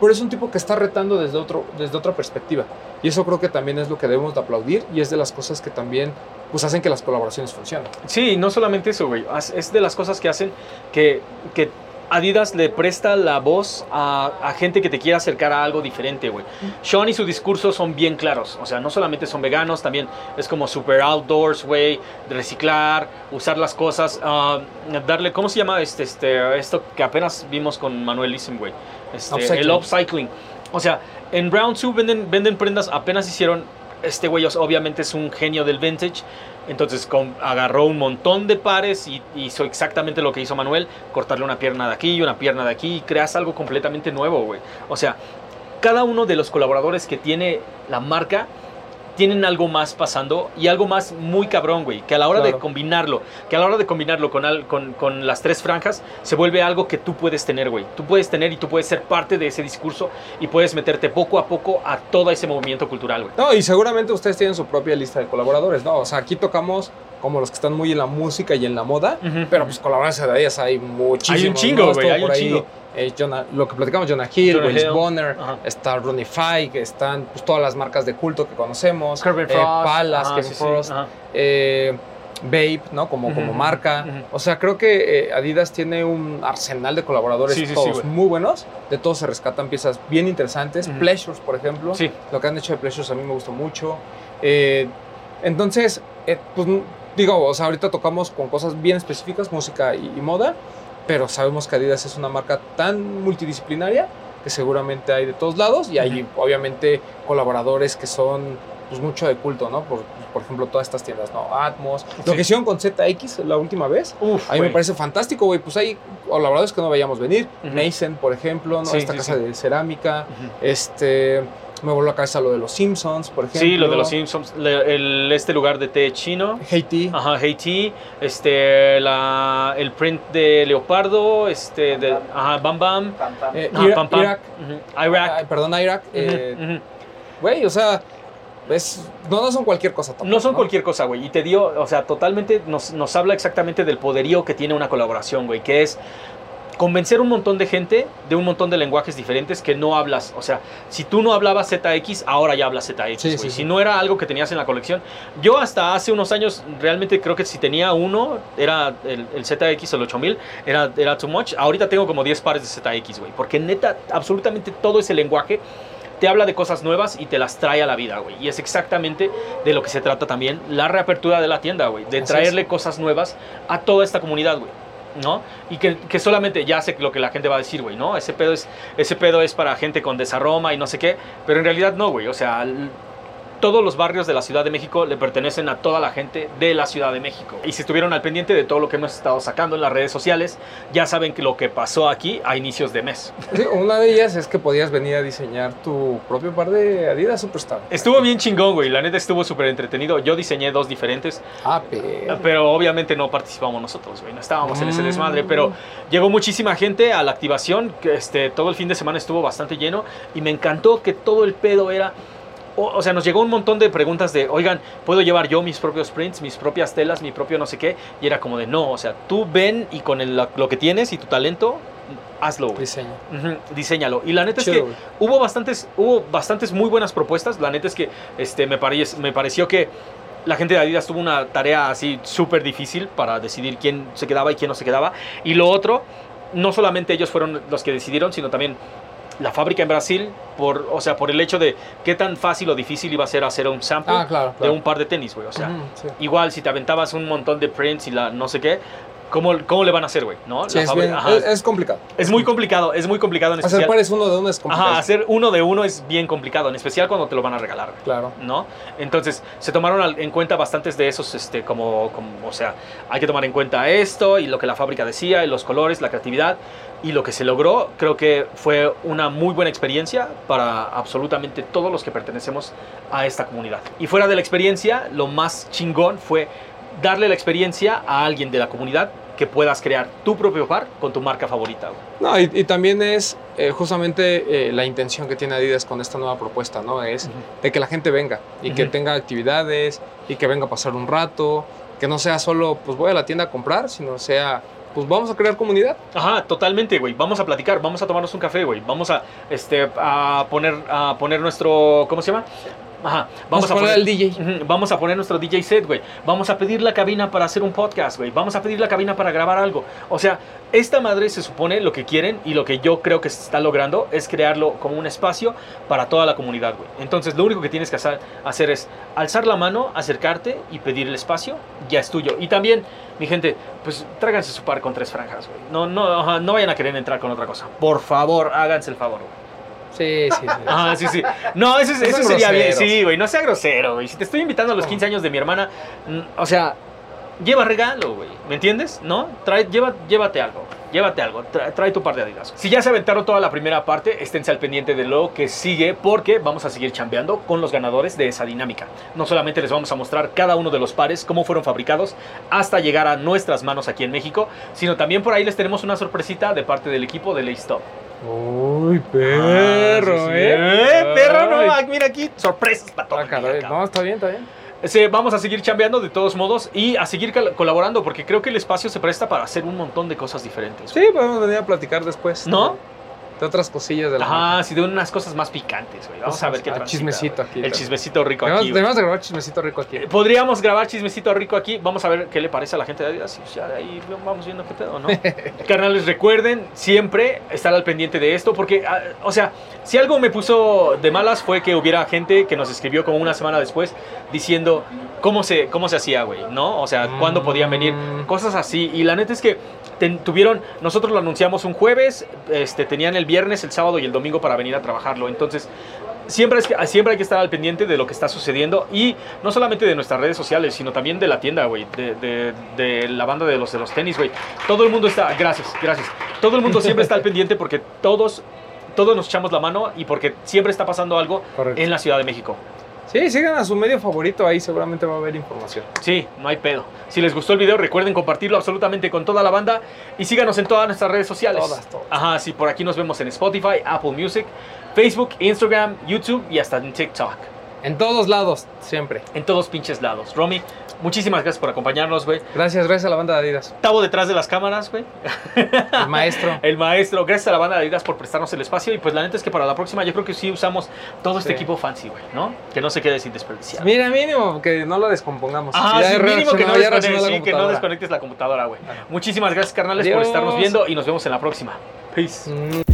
pero es un tipo que está retando desde, otro, desde otra perspectiva. Y eso creo que también es lo que debemos de aplaudir y es de las cosas que también pues, hacen que las colaboraciones funcionen. Sí, no solamente eso, güey. Es de las cosas que hacen que, que Adidas le presta la voz a, a gente que te quiera acercar a algo diferente, güey. Sean y su discurso son bien claros. O sea, no solamente son veganos, también es como super outdoors, güey. Reciclar, usar las cosas, ah, darle, ¿cómo se llama este, este, esto que apenas vimos con Manuel Isim, güey? Este, el upcycling. O sea, en Brown Zoo venden, venden prendas, apenas hicieron, este güey obviamente es un genio del vintage, entonces agarró un montón de pares y hizo exactamente lo que hizo Manuel, cortarle una pierna de aquí y una pierna de aquí y creas algo completamente nuevo, güey. O sea, cada uno de los colaboradores que tiene la marca tienen algo más pasando y algo más muy cabrón, güey, que a la hora de combinarlo, que a la hora de combinarlo con, al- con, con las tres franjas, se vuelve algo que tú puedes tener, güey. Tú puedes tener y tú puedes ser parte de ese discurso y puedes meterte poco a poco a todo ese movimiento cultural, güey. No, y seguramente ustedes tienen su propia lista de colaboradores, ¿no? O sea, aquí tocamos como los que están muy en la música y en la moda, pero pues colaboradores de ellas hay muchísimos. Hay un chingo, hay un por ahí, chingo. eh, Jonah- lo que platicamos, Jonah Hill, Jonah Willis Hill, Bonner, está Ronnie Fike, están pues, todas las marcas de culto que conocemos, Kevin eh, Frost. Kevin sí, Frost, ajá. eh, Babe, ¿no? Como, como marca. O sea, creo que eh, Adidas tiene un arsenal de colaboradores Sí, todos muy buenos. De todos se rescatan piezas bien interesantes. Pleasures, por ejemplo. Lo que han hecho de Pleasures a mí me gustó mucho. Entonces, pues digo, o sea, ahorita tocamos con cosas bien específicas, música y, y moda, pero sabemos que Adidas es una marca tan multidisciplinaria que seguramente hay de todos lados y hay obviamente colaboradores que son pues mucho de culto, ¿no? Por, por ejemplo, todas estas tiendas, ¿no? Atmos. Lo que hicieron con ZX la última vez, Uf, a mí me parece fantástico, güey. Pues hay colaboradores que no veíamos venir. Ujú. Mason, por ejemplo, ¿no? Sí, Esta sí, casa de cerámica. Este, me voló a la cabeza lo de los Simpsons, por ejemplo. Sí, lo de los Simpsons, le- el, este lugar de té chino. Haiti. Ajá, Haití, este, la, el print de Leopardo, este, de, ajá, Bam Bam, eh, ajá, Ira- Pam Pam, Irak. ujú, Iraq, Ay, perdón, Irak. eh. Güey, o sea, es, no, no son cualquier cosa. tampoco, No son cualquier cosa, güey. Y te dio, o sea, totalmente nos, nos habla exactamente del poderío que tiene una colaboración, güey. Que es convencer un montón de gente de un montón de lenguajes diferentes que no hablas. O sea, si tú no hablabas ZX, ahora ya hablas ZX, Sí. Si no era algo que tenías en la colección. Yo hasta hace unos años realmente creo que si tenía uno, era el, el ZX, el 8000, era, era too much. Ahorita tengo como 10 pares de ZX, güey. Porque neta, absolutamente todo ese lenguaje te habla de cosas nuevas y te las trae a la vida, güey. Y es exactamente de lo que se trata también la reapertura de la tienda, güey. De Así traerle cosas nuevas a toda esta comunidad, güey. ¿No? Y que, que solamente ya sé lo que la gente va a decir, güey, ¿no? Ese pedo, es, ese pedo es para gente con desarroma y no sé qué. Pero en realidad no, güey. O sea, todos los barrios de la Ciudad de México le pertenecen a toda la gente de la Ciudad de México. Y si estuvieron al pendiente de todo lo que hemos estado sacando en las redes sociales, ya saben que lo que pasó aquí a inicios de mes. Sí, una de ellas es que podías venir a diseñar tu propio par de Adidas Superstar. Estuvo bien chingón, güey. La neta estuvo súper entretenido. Yo diseñé dos diferentes, Ah, pero... pero obviamente no participamos nosotros, güey. No estábamos en ese Mm. desmadre, pero llegó muchísima gente a la activación. Este, todo el fin de semana estuvo bastante lleno y me encantó que todo el pedo era... O, o sea, nos llegó un montón de preguntas de, oigan, ¿puedo llevar yo mis propios prints, mis propias telas, mi propio no sé qué? Y era como de, no, o sea, tú ven y con el- lo que tienes y tu talento, hazlo. Ujú, diseñalo. Y la neta es que hubo bastantes, hubo bastantes muy buenas propuestas. La neta es que este, me, me pareció que la gente de Adidas tuvo una tarea así súper difícil para decidir quién se quedaba y quién no se quedaba. Y lo otro, no solamente ellos fueron los que decidieron, sino también la fábrica en Brasil, por, o sea, por el hecho de qué tan fácil o difícil iba a ser hacer un sample Ah, claro, de claro. un par de tenis, güey. O sea, sí. igual si te aventabas un montón de prints y la no sé qué, ¿cómo, cómo le van a hacer, güey? ¿No? Sí, es, bien- es, es complicado. Es muy complicado, es muy complicado en Hacer especial. pares uno de uno es complicado. Ajá, hacer uno de uno es bien complicado, en especial cuando te lo van a regalar, güey, Claro. ¿no? Entonces, se tomaron en cuenta bastantes de esos, este, como, como, o sea, hay que tomar en cuenta esto y lo que la fábrica decía, y los colores, la creatividad, y lo que se logró, creo que fue una muy buena experiencia para absolutamente todos los que pertenecemos a esta comunidad. Y fuera de la experiencia, lo más chingón fue darle la experiencia a alguien de la comunidad que puedas crear tu propio par con tu marca favorita. No, y, y también es eh, justamente eh, la intención que tiene Adidas con esta nueva propuesta, ¿no? Es de que la gente venga y que tenga actividades y que venga a pasar un rato que no sea solo, pues voy a la tienda a comprar, sino sea, pues vamos a crear comunidad. Ajá, totalmente, güey. Vamos a platicar, vamos a tomarnos un café, güey. Vamos a, este, a poner, a poner nuestro, ¿cómo se llama? Ajá, Vamos, a poner el DJ. Vamos a poner nuestro DJ set, güey. Vamos a pedir la cabina para hacer un podcast, güey. Vamos a pedir la cabina para grabar algo. O sea, esta madre se supone lo que quieren y lo que yo creo que se está logrando es crearlo como un espacio para toda la comunidad, güey. Entonces, lo único que tienes que hacer, es alzar la mano, acercarte y pedir el espacio. Ya es tuyo. Y también, mi gente, pues tráiganse su par con tres franjas, güey. No, no, no vayan a querer entrar con otra cosa. Por favor, háganse el favor, güey. Sí, sí, sí. Ah, sí, sí. No, eso, es- No eso sería bien. Sí, güey, no sea grosero, güey. Si te estoy invitando a los 15 años de mi hermana, mm, o sea, lleva regalo, güey. ¿Me entiendes? ¿No? Trae, lleva, llévate algo. Llévate algo. Trae, trae tu par de adidas. Si ya se aventaron toda la primera parte, esténse al pendiente de lo que sigue porque vamos a seguir chambeando con los ganadores de esa dinámica. No solamente les vamos a mostrar cada uno de los pares, cómo fueron fabricados hasta llegar a nuestras manos aquí en México, sino también por ahí les tenemos una sorpresita de parte del equipo de Laystop. Uy, Ah, perro, sí. ¿eh? Eh, perro, no, ah, mira aquí, sorpresas para todo. Ah. No, está bien, está bien. Sí, vamos a seguir chambeando de todos modos y a seguir col- colaborando porque creo que el espacio se presta para hacer un montón de cosas diferentes. Sí, podemos venir a platicar después. ¿No? De otras cosillas de la Ajá, sí, de unas cosas más picantes, güey. Vamos a ver qué Ah, transita, chismecito aquí, El chismecito rico Debemos, aquí. debemos de grabar chismecito rico aquí. Eh, Podríamos grabar chismecito rico aquí. Vamos a ver qué le parece a la gente de Adidas. Y ya de ahí vamos viendo qué pedo, ¿no? Carnales, recuerden siempre estar al pendiente de esto. Porque, ah, o sea, si algo me puso de malas fue que hubiera gente que nos escribió como una semana después diciendo cómo se, cómo se hacía, güey, ¿no? O sea, cuándo podían venir. Mm. Cosas así. Y la neta es que ten- tuvieron, nosotros lo anunciamos un jueves, este, tenían el viernes, el sábado y el domingo para venir a trabajarlo. Entonces, siempre, es que, siempre hay que estar al pendiente de lo que está sucediendo y no solamente de nuestras redes sociales, sino también de la tienda, güey, de, de- de la banda de los, de los tenis, güey. Todo el mundo está, gracias, gracias. Todo el mundo siempre está al pendiente porque todos, todos nos echamos la mano y porque siempre está pasando algo Correcto. en la Ciudad de México. Sí, sigan a su medio favorito, ahí seguramente va a haber información. Sí, no hay pedo. Si les gustó el video, recuerden compartirlo absolutamente con toda la banda y síganos en todas nuestras redes sociales. Todas, todas. Ajá, sí, por aquí nos vemos en Spotify, Apple Music, Facebook, Instagram, YouTube y hasta en TikTok. En todos lados, siempre. En todos pinches lados. Romy, muchísimas gracias por acompañarnos, güey. Gracias, gracias a la banda de Adidas. Tavo detrás de las cámaras, güey. El maestro. El maestro, gracias a la banda de Adidas por prestarnos el espacio. Y pues la neta es que para la próxima yo creo que sí usamos todo este Sí. equipo fancy, güey, ¿no? Que no se quede sin desperdiciar. Mira, mínimo que no lo descompongamos. Ya sí, mínimo que no, desconectes, sí, que no desconectes la computadora, güey. Muchísimas gracias, carnales, por estarnos viendo y nos vemos en la próxima. Peace. Mm.